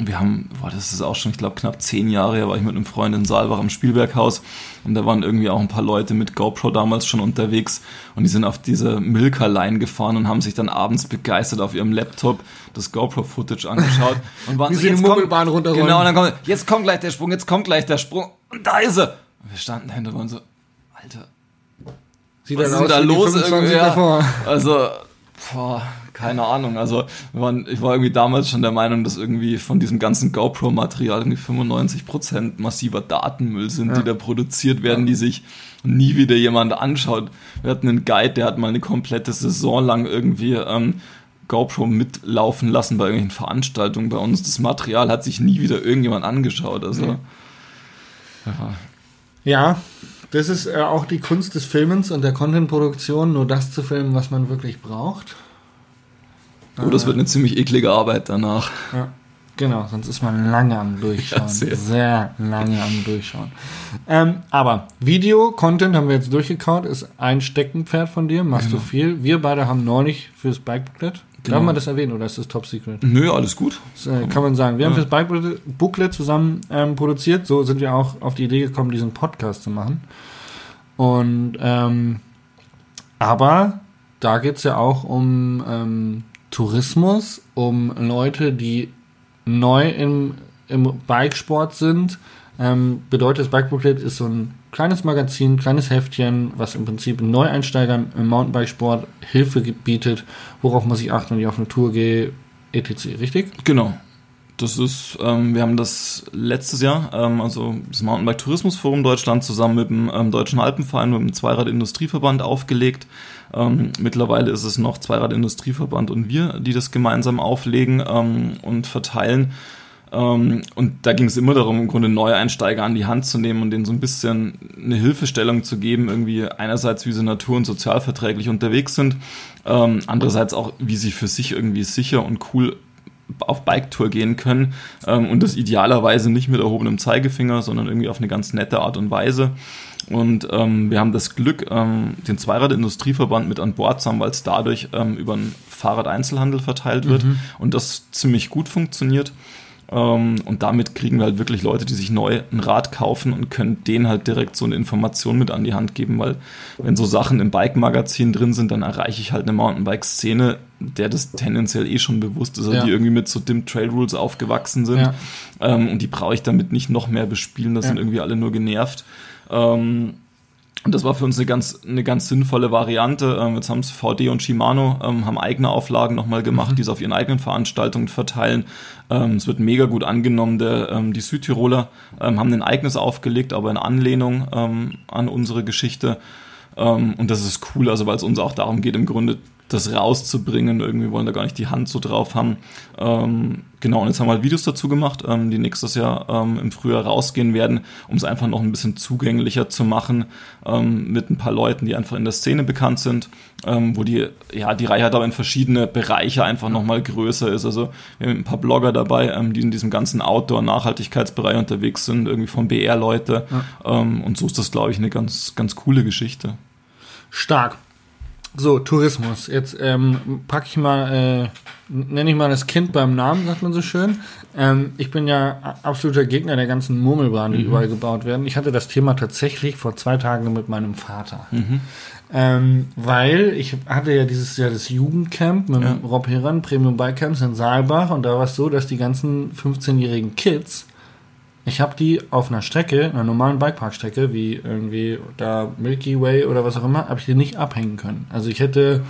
Wir haben, boah, das ist auch schon, ich glaube, knapp zehn Jahre her, war ich mit einem Freund in Saalbach am Spielberghaus. Und da waren irgendwie auch ein paar Leute mit GoPro damals schon unterwegs. Und die sind auf diese Milka-Line gefahren und haben sich dann abends begeistert auf ihrem Laptop das GoPro-Footage angeschaut. <laughs> Und waren so, jetzt kommt, genau, und dann kommt, jetzt kommt gleich der Sprung, jetzt kommt gleich der Sprung. Und da ist er. Und wir standen dahinter und waren so, Alter, Sieht was ist denn da los 25 irgendwie? Ja. Also, <laughs> boah, keine Ahnung. Also, waren, ich war irgendwie damals schon der Meinung, dass irgendwie von diesem ganzen GoPro-Material irgendwie 95% massiver Datenmüll sind, Ja. die da produziert werden, die sich nie wieder jemand anschaut. Wir hatten einen Guide, der hat mal eine komplette Saison lang irgendwie ähm, GoPro mitlaufen lassen bei irgendwelchen Veranstaltungen bei uns. Das Material hat sich nie wieder irgendjemand angeschaut. Also, Nee. ja. Ja, Das ist äh, auch die Kunst des Filmens und der Contentproduktion, nur das zu filmen, was man wirklich braucht. Oh, das wird eine ziemlich eklige Arbeit danach. Ja, genau, sonst ist man lange am Durchschauen. Ja, sehr. sehr. lange am Durchschauen. Ähm, aber Video-Content haben wir jetzt durchgekaut, ist ein Steckenpferd von dir, machst du viel. Wir beide haben neulich fürs Bike-Booklet, Genau. darf man das erwähnen oder ist das Top Secret? Nö, alles gut. Das, äh, kann man sagen. Wir haben Ja. fürs Bike-Booklet zusammen ähm, produziert, so sind wir auch auf die Idee gekommen, diesen Podcast zu machen. Und ähm, aber da geht es ja auch um ähm, Tourismus, um Leute, die neu im, im Bikesport sind. Ähm, bedeutet, das Bike-Booklet ist so ein kleines Magazin, kleines Heftchen, was im Prinzip Neueinsteigern im Mountainbikesport Hilfe bietet, worauf muss ich achten, wenn ich auf eine Tour gehe, etc. Richtig? Genau. Das ist, ähm, wir haben das letztes Jahr, ähm, also das Mountainbike Tourismus Forum Deutschland zusammen mit dem ähm, Deutschen Alpenverein, mit dem Zweirad Industrieverband aufgelegt. Ähm, mittlerweile ist es noch Zweirad Industrieverband und wir, die das gemeinsam auflegen ähm, und verteilen. Ähm, und da ging es immer darum, im Grunde Neueinsteiger an die Hand zu nehmen und denen so ein bisschen eine Hilfestellung zu geben, irgendwie einerseits, wie sie natur- und sozialverträglich unterwegs sind, ähm, andererseits auch, wie sie für sich irgendwie sicher und cool auf Biketour gehen können ähm, und das idealerweise nicht mit erhobenem Zeigefinger, sondern irgendwie auf eine ganz nette Art und Weise. Und ähm, wir haben das Glück, ähm, den Zweirad-Industrieverband mit an Bord zu haben, weil es dadurch ähm, über einen Fahrrad-Einzelhandel verteilt wird und das ziemlich gut funktioniert. Ähm, und damit kriegen wir halt wirklich Leute, die sich neu ein Rad kaufen und können denen halt direkt so eine Information mit an die Hand geben, weil wenn so Sachen im Bike-Magazin drin sind, dann erreiche ich halt eine Mountainbike-Szene, der das tendenziell eh schon bewusst ist, also Ja. die irgendwie mit so dem Trail Rules aufgewachsen sind. Ja. Ähm, und die brauche ich damit nicht noch mehr bespielen, das Ja. sind irgendwie alle nur genervt. Ähm, und das war für uns eine ganz, eine ganz sinnvolle Variante. Ähm, jetzt haben es VD und Shimano, ähm, haben eigene Auflagen nochmal gemacht, die es auf ihren eigenen Veranstaltungen verteilen. Ähm, es wird mega gut angenommen. Der, ähm, die Südtiroler ähm, haben ein eigenes aufgelegt, aber in Anlehnung ähm, an unsere Geschichte. Und das ist cool, also weil es uns auch darum geht, im Grunde das rauszubringen. Irgendwie wollen da gar nicht die Hand so drauf haben. Ähm, genau, und jetzt haben wir halt Videos dazu gemacht, ähm, die nächstes Jahr ähm, im Frühjahr rausgehen werden, um es einfach noch ein bisschen zugänglicher zu machen ähm, mit ein paar Leuten, die einfach in der Szene bekannt sind, ähm, wo die, ja, die Reihe da in verschiedene Bereiche einfach nochmal größer ist. Also wir haben ein paar Blogger dabei, ähm, die in diesem ganzen Outdoor-Nachhaltigkeitsbereich unterwegs sind, irgendwie von BR-Leute. Ähm, und so ist das, glaube ich, eine ganz, ganz coole Geschichte. Stark. So, Tourismus. Jetzt ähm, packe ich mal, äh, nenne ich mal das Kind beim Namen, sagt man so schön. Ähm, ich bin ja absoluter Gegner der ganzen Murmelbahnen, die überall gebaut werden. Ich hatte das Thema tatsächlich vor zwei Tagen mit meinem Vater. Ähm, weil ich hatte ja dieses Jahr das Jugendcamp mit Ja. Rob Heran, Premium Bike Camps in Saalbach und da war es so, dass die ganzen 15-jährigen Kids ich habe die auf einer Strecke, einer normalen Bikeparkstrecke, wie irgendwie da Milky Way oder was auch immer, habe ich die nicht abhängen können. Also ich hätte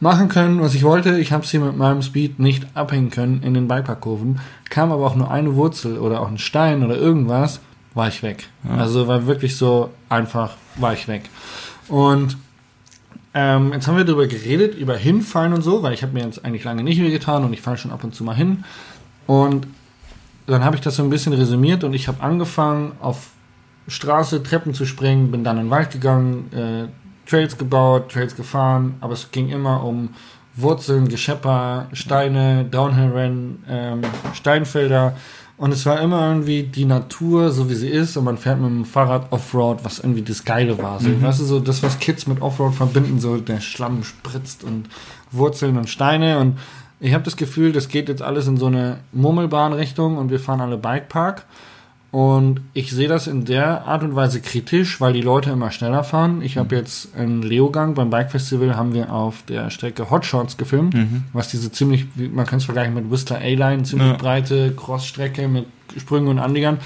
machen können, was ich wollte. Ich habe sie mit meinem Speed nicht abhängen können in den Bikeparkkurven. Kam aber auch nur eine Wurzel oder auch ein Stein oder irgendwas, war ich weg. Also war wirklich so einfach, war ich weg. Und ähm, jetzt haben wir darüber geredet, über Hinfallen und so, weil ich habe mir jetzt eigentlich lange nicht mehr getan und ich falle schon ab und zu mal hin. Und dann habe ich das so ein bisschen resümiert und ich habe angefangen, auf Straße Treppen zu springen, bin dann in den Wald gegangen, äh, Trails gebaut, Trails gefahren, aber es ging immer um Wurzeln, Geschepper, Steine, Downhill-Rennen, ähm, Steinfelder. Und es war immer irgendwie die Natur, so wie sie ist und man fährt mit dem Fahrrad Offroad, was irgendwie das Geile war. So, Weißt du, so das, was Kids mit Offroad verbinden, so der Schlamm spritzt und Wurzeln und Steine. Und ich habe das Gefühl, das geht jetzt alles in so eine Murmelbahnrichtung und wir fahren alle Bikepark. Und ich sehe das in der Art und Weise kritisch, weil die Leute immer schneller fahren. Ich habe jetzt in Leogang beim Bike Festival haben wir auf der Strecke Hotshots gefilmt, was diese ziemlich, man kann es vergleichen mit Whistler A-Line, ziemlich Ja. breite Crossstrecke mit Sprüngen und Anliegern.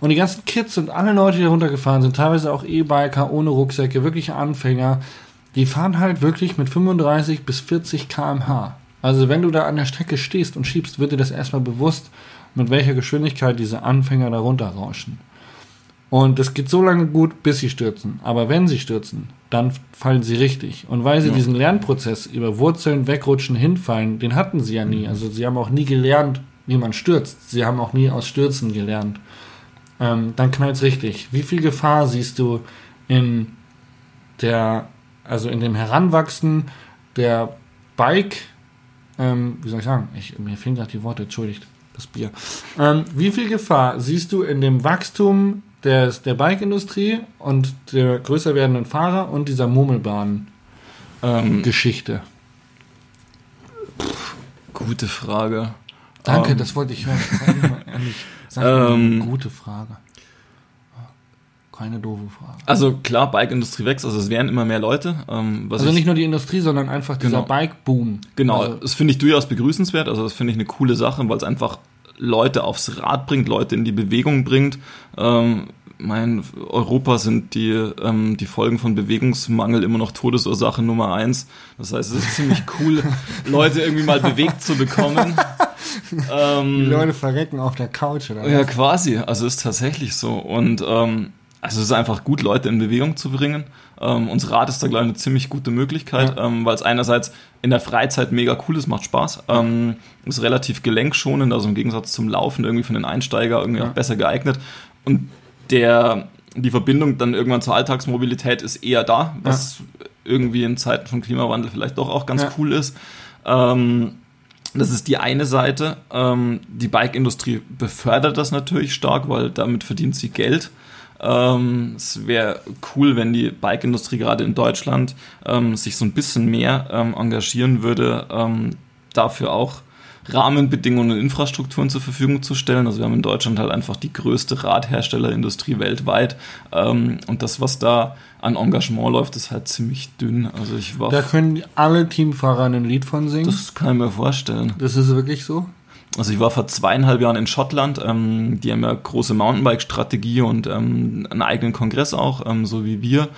Und die ganzen Kids und alle Leute, die da runtergefahren sind, teilweise auch E-Biker ohne Rucksäcke, wirkliche Anfänger, die fahren halt wirklich mit 35 bis 40 km/h. Also wenn du da an der Strecke stehst und schiebst, wird dir das erstmal bewusst, mit welcher Geschwindigkeit diese Anfänger da runterrauschen. Und es geht so lange gut, bis sie stürzen. Aber wenn sie stürzen, dann fallen sie richtig. Und weil sie Ja. diesen Lernprozess über Wurzeln, wegrutschen, hinfallen, den hatten sie ja nie. Also sie haben auch nie gelernt, wie man stürzt. Sie haben auch nie aus Stürzen gelernt. Ähm, dann knallt's richtig. Wie viel Gefahr siehst du in der, also in dem Heranwachsen der Bike, ähm, wie soll ich sagen, ich, mir fehlen gerade die Worte, entschuldigt, das Bier. Ähm, wie viel Gefahr siehst du in dem Wachstum des, der Bike-Industrie und der größer werdenden Fahrer und dieser Murmelbahn-Geschichte? Ähm, gute Frage. Danke, Ähm, das wollte ich hören. Sag mal ehrlich. Sag Ähm, gute Frage. Keine doofe Frage. Also klar, Bike-Industrie wächst, also es werden immer mehr Leute. Ähm, was Also ich, nicht nur die Industrie, sondern einfach dieser Genau. Bike-Boom. Genau, Also, das finde ich durchaus begrüßenswert. Also das finde ich eine coole Sache, weil es einfach Leute aufs Rad bringt, Leute in die Bewegung bringt. Ähm, mein Europa sind die, ähm, die Folgen von Bewegungsmangel immer noch Todesursache Nummer eins. Das heißt, es ist ziemlich cool, <laughs> Leute irgendwie mal bewegt zu bekommen. die ähm, Leute verrecken auf der Couch oder ja, quasi. Also ist tatsächlich so. Und ähm, also es ist einfach gut, Leute in Bewegung zu bringen. Ähm, unser Rad ist da, glaube ich, eine ziemlich gute Möglichkeit, ähm, weil es einerseits in der Freizeit mega cool ist, macht Spaß. Ähm, ist relativ gelenkschonend, also im Gegensatz zum Laufen irgendwie für den Einsteiger irgendwie Ja. auch besser geeignet. Und der, die Verbindung dann irgendwann zur Alltagsmobilität ist eher da, was irgendwie in Zeiten von Klimawandel vielleicht doch auch ganz Ja. cool ist. Ähm, das ist die eine Seite. Ähm, die Bike-Industrie befördert das natürlich stark, weil damit verdient sie Geld. Ähm, es wäre cool, wenn die Bike-Industrie gerade in Deutschland ähm, sich so ein bisschen mehr ähm, engagieren würde, ähm, dafür auch Rahmenbedingungen und Infrastrukturen zur Verfügung zu stellen. Also wir haben in Deutschland halt einfach die größte Radherstellerindustrie weltweit. Ähm, und das, was da an Engagement läuft, ist halt ziemlich dünn. Also ich war Da können alle Teamfahrer ein Lied von singen. Das, das kann ich mir vorstellen. ist wirklich so. Also ich war vor zweieinhalb Jahren in Schottland. Ähm, die haben ja große Mountainbike-Strategie und ähm, einen eigenen Kongress auch, ähm, so wie wir.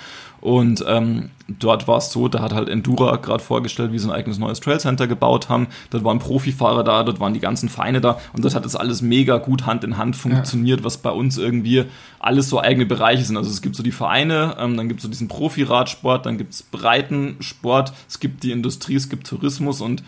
Und ähm, dort war es so, da hat halt Endura gerade vorgestellt, wie sie ein eigenes neues Trailcenter gebaut haben. Dort waren Profifahrer da, dort waren die ganzen Vereine da und das hat das alles mega gut Hand in Hand funktioniert, was bei uns irgendwie alles so eigene Bereiche sind. Also es gibt so die Vereine, ähm, dann gibt es so diesen Profiradsport, dann gibt es Breitensport, es gibt die Industrie, es gibt Tourismus und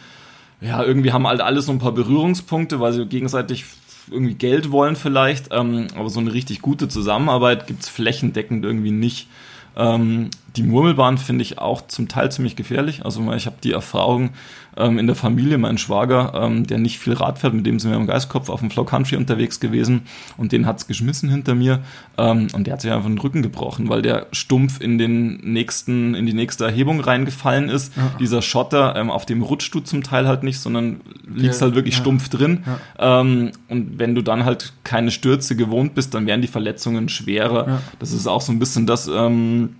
ja, irgendwie haben halt alle so ein paar Berührungspunkte, weil sie gegenseitig irgendwie Geld wollen vielleicht, ähm, aber so eine richtig gute Zusammenarbeit gibt's flächendeckend irgendwie nicht. Ähm, die Murmelbahn finde ich auch zum Teil ziemlich gefährlich. Also ich habe die Erfahrung ähm, in der Familie, mein Schwager, ähm, der nicht viel Rad fährt, mit dem sind wir im Geistkopf auf dem Flow Country unterwegs gewesen und den hat's geschmissen hinter mir ähm, und der hat sich einfach den Rücken gebrochen, weil der stumpf in den nächsten, in die nächste Erhebung reingefallen ist. Ja. Dieser Schotter, ähm, auf dem rutschst du zum Teil halt nicht, sondern liegst Ja, halt wirklich ja. stumpf drin. Ähm, und wenn du dann halt keine Stürze gewohnt bist, dann werden die Verletzungen schwerer. Das ist auch so ein bisschen das, ähm,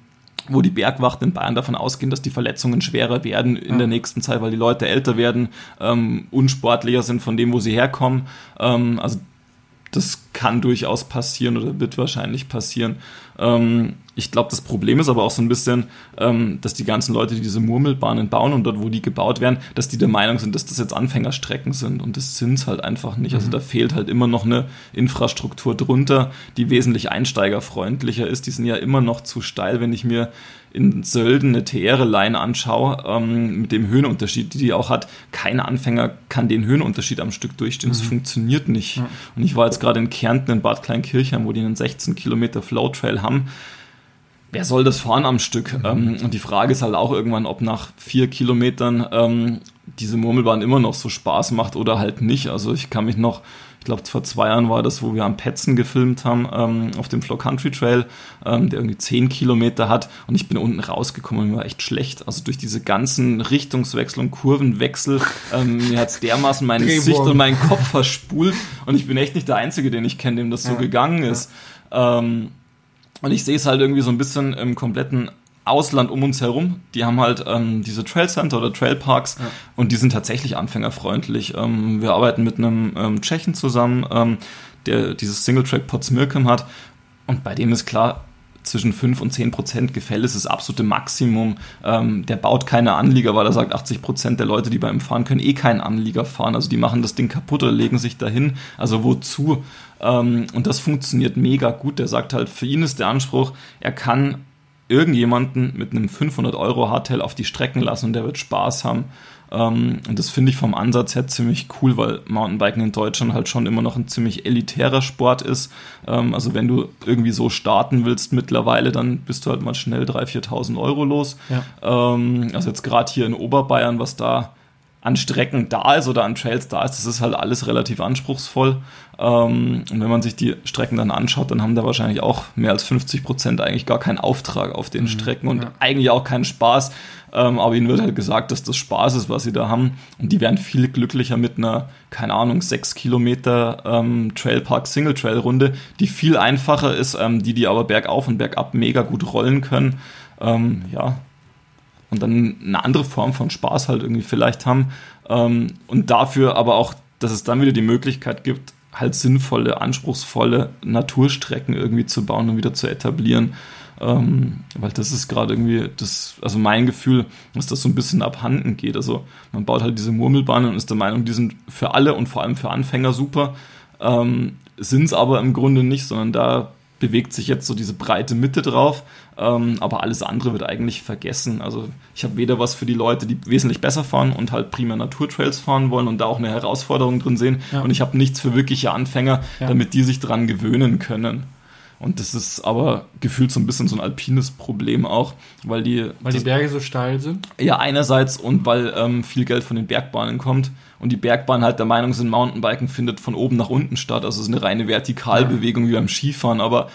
wo die Bergwacht in Bayern davon ausgehen, dass die Verletzungen schwerer werden in Ja. der nächsten Zeit, weil die Leute älter werden, ähm, unsportlicher sind von dem, wo sie herkommen. Ähm, also das kann durchaus passieren oder wird wahrscheinlich passieren. Ähm, ich glaube, das Problem ist aber auch so ein bisschen, ähm, dass die ganzen Leute, die diese Murmelbahnen bauen und dort, wo die gebaut werden, dass die der Meinung sind, dass das jetzt Anfängerstrecken sind. Und das sind es halt einfach nicht. Also da fehlt halt immer noch eine Infrastruktur drunter, die wesentlich einsteigerfreundlicher ist. Die sind ja immer noch zu steil, wenn ich mir in Sölden eine TR-Line anschaue, ähm, mit dem Höhenunterschied, die die auch hat. Kein Anfänger kann den Höhenunterschied am Stück durchstehen. Das funktioniert nicht. Und ich war jetzt gerade in Kärnten, in Bad Kleinkirchheim, wo die einen 16 Kilometer Flow-Trail haben. Wer soll das fahren am Stück? Ähm, und die Frage ist halt auch irgendwann, ob nach vier Kilometern ähm, diese Murmelbahn immer noch so Spaß macht oder halt nicht. Also ich kann mich noch, ich glaube vor zwei Jahren war das, wo wir am Petzen gefilmt haben, ähm, auf dem Flow Country Trail, ähm, der irgendwie zehn Kilometer hat und ich bin unten rausgekommen und mir war echt schlecht. Also durch diese ganzen Richtungswechsel und Kurvenwechsel, ähm, mir hat's dermaßen mein Drehwurm. Gesicht und meinen Kopf verspult und ich bin echt nicht der Einzige, den ich kenne, dem das so Ja. gegangen ist. Ähm, und ich sehe es halt irgendwie so ein bisschen im kompletten Ausland um uns herum. Die haben halt ähm, diese Trail Center oder Trail Parks Ja. und die sind tatsächlich anfängerfreundlich. Ähm, wir arbeiten mit einem ähm, Tschechen zusammen, ähm, der dieses Single-Track Potsmirkem hat. Und bei dem ist klar, zwischen 5 und 10 Prozent Gefälle ist das absolute Maximum. Ähm, der baut keine Anlieger, weil er sagt, 80 Prozent der Leute, die bei ihm fahren, können eh keinen Anlieger fahren. Also die machen das Ding kaputt oder legen sich dahin. Also wozu? Ähm, und das funktioniert mega gut. Der sagt halt, für ihn ist der Anspruch, er kann irgendjemanden mit einem 500 Euro Hardtail auf die Strecken lassen und der wird Spaß haben. Ähm, und das finde ich vom Ansatz her ziemlich cool, weil Mountainbiken in Deutschland halt schon immer noch ein ziemlich elitärer Sport ist. Ähm, also wenn du irgendwie so starten willst mittlerweile, dann bist du halt mal schnell 3.000, 4.000 Euro los. Ja. Ähm, also jetzt gerade hier in Oberbayern, was da an Strecken da ist oder an Trails da ist, das ist halt alles relativ anspruchsvoll. Ähm, und wenn man sich die Strecken dann anschaut, dann haben da wahrscheinlich auch mehr als 50 Prozent eigentlich gar keinen Auftrag auf den mhm, Strecken und ja. eigentlich auch keinen Spaß. Ähm, aber ihnen wird halt gesagt, dass das Spaß ist, was sie da haben. Und die wären viel glücklicher mit einer, keine Ahnung, 6 Kilometer ähm, Trailpark Single Trail Runde, die viel einfacher ist, ähm, die die aber bergauf und bergab mega gut rollen können. Ähm, ja, und dann eine andere Form von Spaß halt irgendwie vielleicht haben. Ähm, und dafür aber auch, dass es dann wieder die Möglichkeit gibt, halt sinnvolle, anspruchsvolle Naturstrecken irgendwie zu bauen und wieder zu etablieren. Ähm, weil das ist gerade irgendwie das, also mein Gefühl, dass das so ein bisschen abhanden geht. Also man baut halt diese Murmelbahnen und ist der Meinung, die sind für alle und vor allem für Anfänger super. Ähm, sind es aber im Grunde nicht, sondern da bewegt sich jetzt so diese breite Mitte drauf, ähm, aber alles andere wird eigentlich vergessen. Also ich habe weder was für die Leute, die wesentlich besser fahren und halt primär Naturtrails fahren wollen und da auch eine Herausforderung drin sehen ja. und ich habe nichts für wirkliche Anfänger, ja. damit die sich dran gewöhnen können. Und das ist aber gefühlt so ein bisschen so ein alpines Problem auch, weil die. Weil die Berge so steil sind? Ja, einerseits und weil ähm, viel Geld von den Bergbahnen kommt und die Bergbahnen halt der Meinung sind, Mountainbiken findet von oben nach unten statt. Also es ist eine reine Vertikalbewegung ja. wie beim Skifahren, aber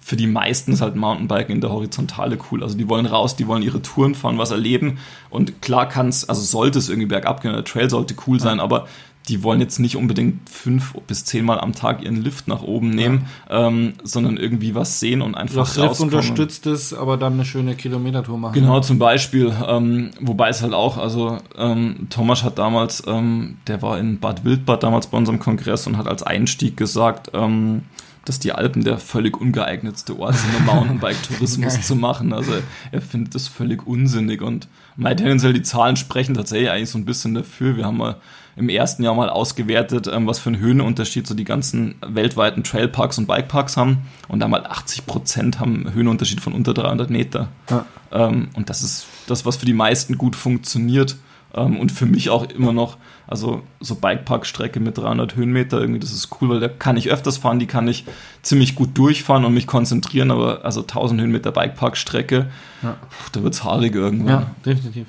für die meisten ist halt Mountainbiken in der Horizontale cool. Also die wollen raus, die wollen ihre Touren fahren, was erleben. Und klar kann es, also sollte es irgendwie bergab gehen, der Trail sollte cool sein, aber die wollen jetzt nicht unbedingt fünf bis zehnmal am Tag ihren Lift nach oben nehmen, ja. ähm, sondern irgendwie was sehen und einfach das Lift unterstützt es, aber dann eine schöne Kilometertour machen. Genau, zum Beispiel. Ähm, wobei es halt auch, also ähm, Thomas hat damals, ähm, der war in Bad Wildbad damals bei unserem Kongress und hat als Einstieg gesagt, ähm, dass die Alpen der völlig ungeeignetste Ort sind, um Mountainbike-Tourismus <laughs> zu machen. Also er findet das völlig unsinnig und mein tendenziell die Zahlen sprechen tatsächlich eigentlich so ein bisschen dafür. Wir haben mal im ersten Jahr mal ausgewertet, ähm, was für einen Höhenunterschied so die ganzen weltweiten Trailparks und Bikeparks haben. Und da mal 80 Prozent haben einen Höhenunterschied von unter 300 Meter. Ja. Ähm, und das ist das, was für die meisten gut funktioniert. Ähm, und für mich auch immer noch, also so Bikepark-Strecke mit 300 Höhenmeter, irgendwie, das ist cool, weil da kann ich öfters fahren, die kann ich ziemlich gut durchfahren und mich konzentrieren, aber also 1000 Höhenmeter Bikepark-Strecke, ja. da wird es haarig irgendwann. Ja, definitiv.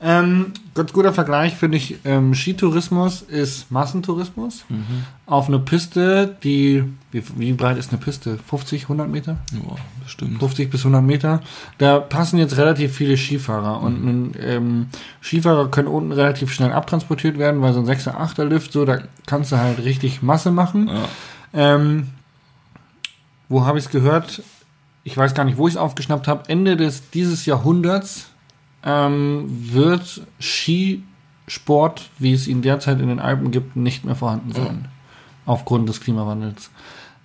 Ähm, ganz guter Vergleich finde ich, ähm, Skitourismus ist Massentourismus. Mhm. Auf eine Piste, die, wie, wie, breit ist eine Piste? 50, 100 Meter? Ja, bestimmt. 50 bis 100 Meter. Da passen jetzt relativ viele Skifahrer. Mhm. Und ein, ähm, Skifahrer können unten relativ schnell abtransportiert werden, weil so ein 6er, 8er Lift, so, da kannst du halt richtig Masse machen. Ja. Ähm, wo habe ich es gehört? Ich weiß gar nicht, wo ich es aufgeschnappt habe. Ende des, dieses Jahrhunderts ähm, wird Skisport, wie es ihn derzeit in den Alpen gibt, nicht mehr vorhanden sein. Oh. Aufgrund des Klimawandels.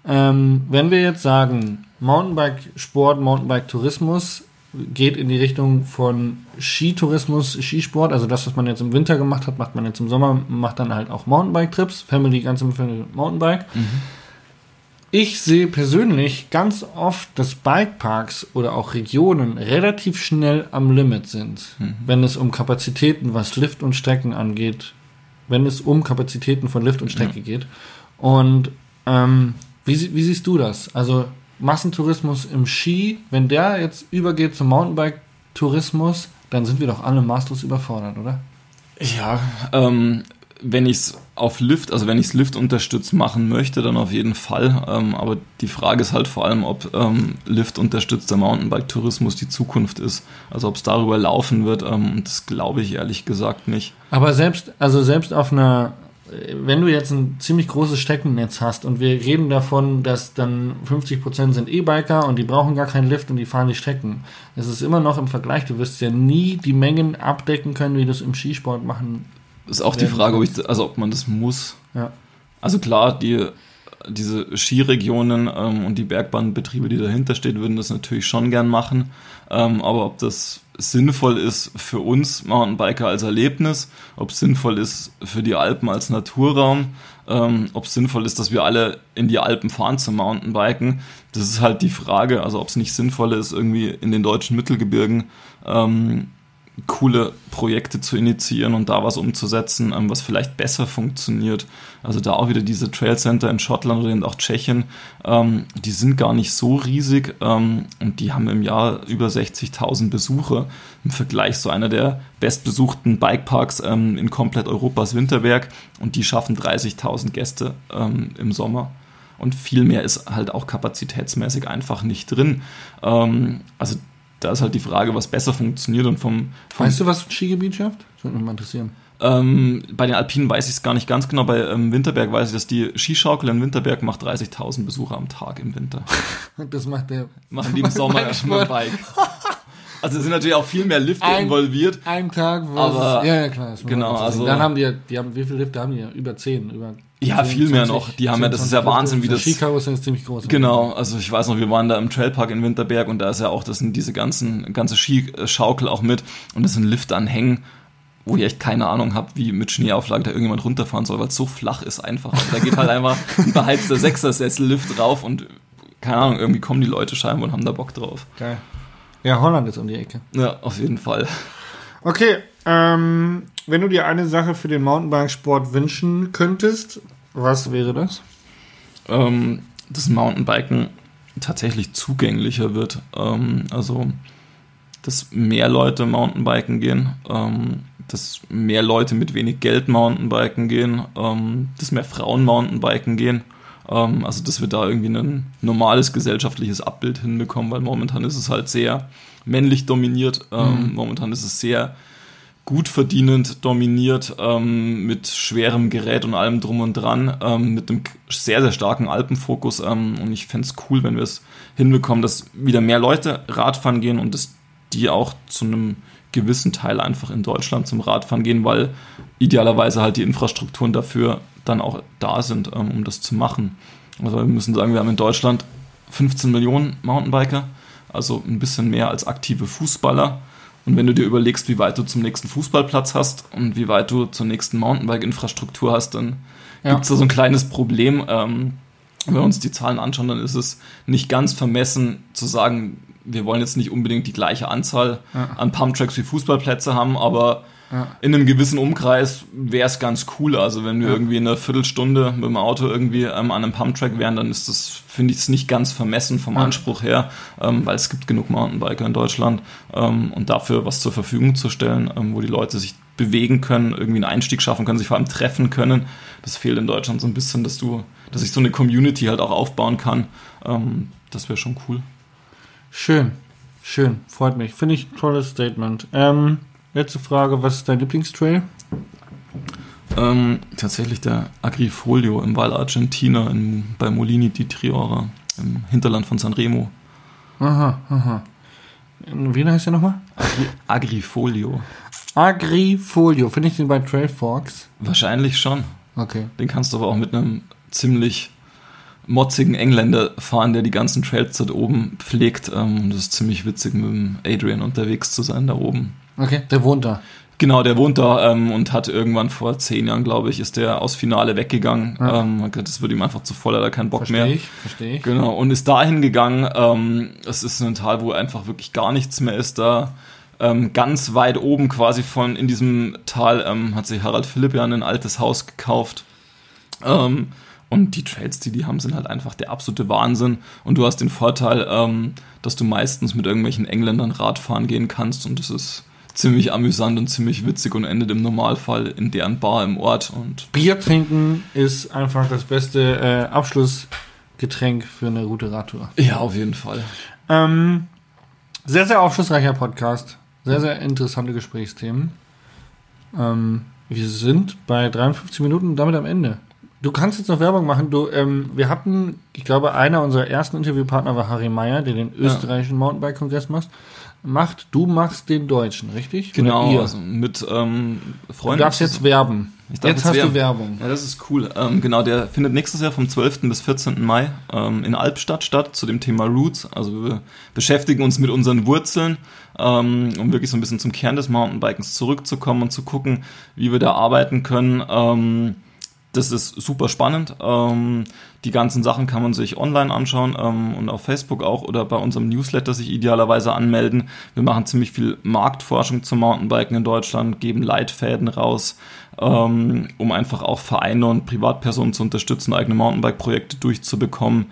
Ähm, wenn wir jetzt sagen, Mountainbike-Sport, Mountainbike-Tourismus geht in die Richtung von Skitourismus, Skisport, also das, was man jetzt im Winter gemacht hat, macht man jetzt im Sommer, macht dann halt auch Mountainbike-Trips, Family, ganz im Family Mountainbike. Mhm. Ich sehe persönlich ganz oft, dass Bikeparks oder auch Regionen relativ schnell am Limit sind, mhm. wenn es um Kapazitäten, was Lift und Strecken angeht, wenn es um Kapazitäten von Lift und Strecke ja. geht. Und ähm, wie, wie siehst du das? Also Massentourismus im Ski, wenn der jetzt übergeht zum Mountainbike-Tourismus, dann sind wir doch alle maßlos überfordert, oder? Ja, ähm, wenn ich es auf Lift, also wenn ich es Lift unterstützt machen möchte, dann auf jeden Fall. Ähm, aber die Frage ist halt vor allem, ob ähm, Lift unterstützter Mountainbike-Tourismus die Zukunft ist. Also ob es darüber laufen wird, ähm, das glaube ich ehrlich gesagt nicht. Aber selbst, also selbst auf einer, wenn du jetzt ein ziemlich großes Steckennetz hast und wir reden davon, dass dann 50% sind E-Biker und die brauchen gar keinen Lift und die fahren die Strecken. Es ist immer noch im Vergleich, du wirst ja nie die Mengen abdecken können, wie du es im Skisport machen ist auch die Frage, ob, ich, also ob man das muss. Ja. Also klar, die diese Skiregionen ähm, und die Bergbahnbetriebe, die dahinter stehen, würden das natürlich schon gern machen. Ähm, aber ob das sinnvoll ist für uns Mountainbiker als Erlebnis, ob es sinnvoll ist für die Alpen als Naturraum, ähm, ob es sinnvoll ist, dass wir alle in die Alpen fahren zum Mountainbiken, das ist halt die Frage. Also ob es nicht sinnvoll ist, irgendwie in den deutschen Mittelgebirgen ähm, coole Projekte zu initiieren und da was umzusetzen, ähm, was vielleicht besser funktioniert. Also da auch wieder diese Trail Center in Schottland oder in auch Tschechien, ähm, die sind gar nicht so riesig ähm, und die haben im Jahr über 60.000 Besucher. Im Vergleich so einer der bestbesuchten Bikeparks ähm, in komplett Europas Winterberg und die schaffen 30.000 Gäste ähm, im Sommer. Und viel mehr ist halt auch kapazitätsmäßig einfach nicht drin. Ähm, also da ist halt die Frage, was besser funktioniert und vom. vom Weißt du, was ein Skigebiet schafft? Das würde mich mal interessieren. ähm, bei den Alpinen weiß ich es gar nicht ganz genau. Bei ähm, Winterberg weiß ich, dass die Skischaukel in Winterberg macht 30.000 Besucher am Tag im Winter. <laughs> Das macht der. Machen die im Sommer Sport. Bike. <laughs> Also es sind natürlich auch viel mehr Lifte Ein- involviert. Ein Tag, wo Aber- es, ja, ja, klar. genau, also-. Dann haben die, ja- die haben, wie viele Lifte haben die? ja? Über 10, über Ja, 10, viel mehr noch. Die haben ja- das ist ja 20 Wahnsinn, wie Lifte. das- Skikarussell ist ziemlich groß. Genau, also ich weiß noch, wir waren da im Trailpark in Winterberg und da ist ja auch, das sind diese ganzen, ganze Skischaukel auch mit und das sind Lifte an Hängen, wo ich echt keine Ahnung habe, wie mit Schneeauflage da irgendjemand runterfahren soll, weil es so flach ist einfach. Also da geht halt einfach ein beheizter Sechser-Sessel-Lift drauf und keine Ahnung, irgendwie kommen die Leute scheinbar und haben da Bock drauf. Geil. Ja, Holland ist um die Ecke. Ja, auf jeden Fall. Okay, ähm, wenn du dir eine Sache für den Mountainbikesport wünschen könntest, was wäre das? ähm, das Mountainbiken tatsächlich zugänglicher wird. Ähm, also, dass mehr Leute Mountainbiken gehen, ähm, dass mehr Leute mit wenig Geld Mountainbiken gehen, ähm, dass mehr Frauen Mountainbiken gehen. Ähm, also, dass wir da irgendwie ein normales gesellschaftliches Abbild hinbekommen, weil momentan ist es halt sehr männlich dominiert. Ähm, Momentan ist es sehr gut verdienend dominiert, ähm, mit schwerem Gerät und allem drum und dran, ähm, mit einem sehr, sehr starken Alpenfokus. Ähm, und ich fände es cool, wenn wir es hinbekommen, dass wieder mehr Leute Radfahren gehen und dass die auch zu einem gewissen Teil einfach in Deutschland zum Radfahren gehen, weil idealerweise halt die Infrastrukturen dafür dann auch da sind, ähm, um das zu machen. Also wir müssen sagen, wir haben in Deutschland 15 Millionen Mountainbiker, also ein bisschen mehr als aktive Fußballer. Und wenn du dir überlegst, wie weit du zum nächsten Fußballplatz hast und wie weit du zur nächsten Mountainbike-Infrastruktur hast, dann Ja. gibt es da so ein kleines Problem. Ähm, wenn wir uns die Zahlen anschauen, dann ist es nicht ganz vermessen zu sagen, wir wollen jetzt nicht unbedingt die gleiche Anzahl Ja. an Pumptracks wie Fußballplätze haben, aber Ja. in einem gewissen Umkreis wäre es ganz cool. Also wenn wir Ja. irgendwie eine Viertelstunde mit dem Auto irgendwie ähm, an einem Pumptrack wären, dann ist das, finde ich es nicht ganz vermessen vom. Anspruch her, ähm, weil es gibt genug Mountainbiker in Deutschland ähm, und dafür was zur Verfügung zu stellen, ähm, wo die Leute sich bewegen können, irgendwie einen Einstieg schaffen können, sich vor allem treffen können. Das fehlt in Deutschland so ein bisschen, dass du, dass ich so eine Community halt auch aufbauen kann. Ähm, das wäre schon cool. Schön, schön, freut mich. Finde ich ein tolles Statement. Ähm, letzte Frage, was ist dein Lieblingstrail? Ähm, tatsächlich der Agrifolio im Val Argentina in, bei Molini di Triora im Hinterland von Sanremo. Aha, aha. Wie heißt der nochmal? Agri Agrifolio. Agrifolio. Finde ich den bei Trail Forks? Wahrscheinlich schon. Okay. Den kannst du aber auch mit einem ziemlich motzigen Engländer fahren, der die ganzen Trails dort oben pflegt. Ähm, das ist ziemlich witzig, mit dem Adrian unterwegs zu sein da oben. Okay, der wohnt da. Genau, der wohnt da ähm, und hat irgendwann vor zehn Jahren, glaube ich, ist der aus Finale weggegangen. Ja. Ähm, das wird ihm einfach zu voll, hat er keinen Bock mehr. Verstehe ich, verstehe ich. Genau, und ist dahin gegangen. Ähm, es ist ein Tal, wo einfach wirklich gar nichts mehr ist. Da ähm, ganz weit oben quasi von in diesem Tal ähm, hat sich Harald Philipp ja ein altes Haus gekauft. Ähm, und die Trails, die die haben, sind halt einfach der absolute Wahnsinn. Und du hast den Vorteil, ähm, dass du meistens mit irgendwelchen Engländern Radfahren gehen kannst. Und das ist ziemlich amüsant und ziemlich witzig und endet im Normalfall in deren Bar im Ort. Und Bier trinken ist einfach das beste äh, Abschlussgetränk für eine gute Radtour. ja, auf jeden Fall. Ähm, sehr, sehr aufschlussreicher Podcast. Sehr, sehr interessante Gesprächsthemen. Ähm, wir sind bei 53 Minuten damit am Ende. Du kannst jetzt noch Werbung machen. Du, ähm, wir hatten, ich glaube, einer unserer ersten Interviewpartner war Harry Meyer, der den österreichischen Mountainbike-Kongress macht. Macht, du machst den deutschen, richtig? Genau, also mit ähm, Du Freunden. darfst jetzt werben. Jetzt jetzt hast werben. du Werbung. Ja, das ist cool. Ähm, genau, der findet nächstes Jahr vom 12. bis 14. Mai ähm, in Albstadt statt zu dem Thema Roots. Also wir beschäftigen uns mit unseren Wurzeln, ähm, um wirklich so ein bisschen zum Kern des Mountainbikens zurückzukommen und zu gucken, wie wir da arbeiten können. Ähm, das ist super spannend. Ähm, die ganzen Sachen kann man sich online anschauen ähm, und auf Facebook auch oder bei unserem Newsletter sich idealerweise anmelden. Wir machen ziemlich viel Marktforschung zum Mountainbiken in Deutschland, geben Leitfäden raus, ähm, um einfach auch Vereine und Privatpersonen zu unterstützen, eigene Mountainbike-Projekte durchzubekommen.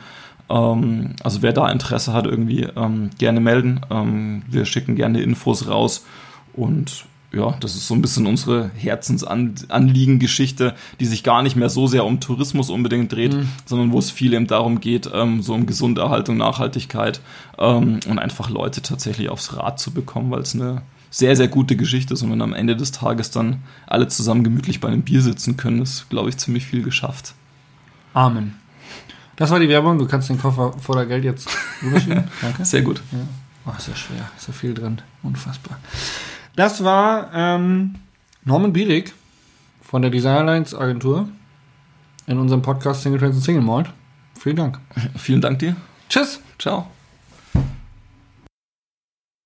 Ähm, also wer da Interesse hat, irgendwie ähm, gerne melden. Ähm, wir schicken gerne Infos raus und ja, das ist so ein bisschen unsere Herzensanliegen-Geschichte, die sich gar nicht mehr so sehr um Tourismus unbedingt dreht, sondern wo es viel eben darum geht, ähm, so um Gesunderhaltung, Nachhaltigkeit ähm, und einfach Leute tatsächlich aufs Rad zu bekommen, weil es eine sehr, sehr gute Geschichte ist und wenn am Ende des Tages dann alle zusammen gemütlich bei einem Bier sitzen können, ist, glaube ich, ziemlich viel geschafft. Amen. Das war die Werbung. Du kannst den Koffer voller Geld jetzt rüberschieben. <laughs> Danke. Sehr gut. Ja. Oh, ist ja schwer. Ist ja viel drin. Unfassbar. Das war ähm, Norman Bielig von der Design Alliance Agentur in unserem Podcast Single Trans und Single Malt. Vielen Dank. <laughs> Vielen Dank dir. Tschüss. Ciao.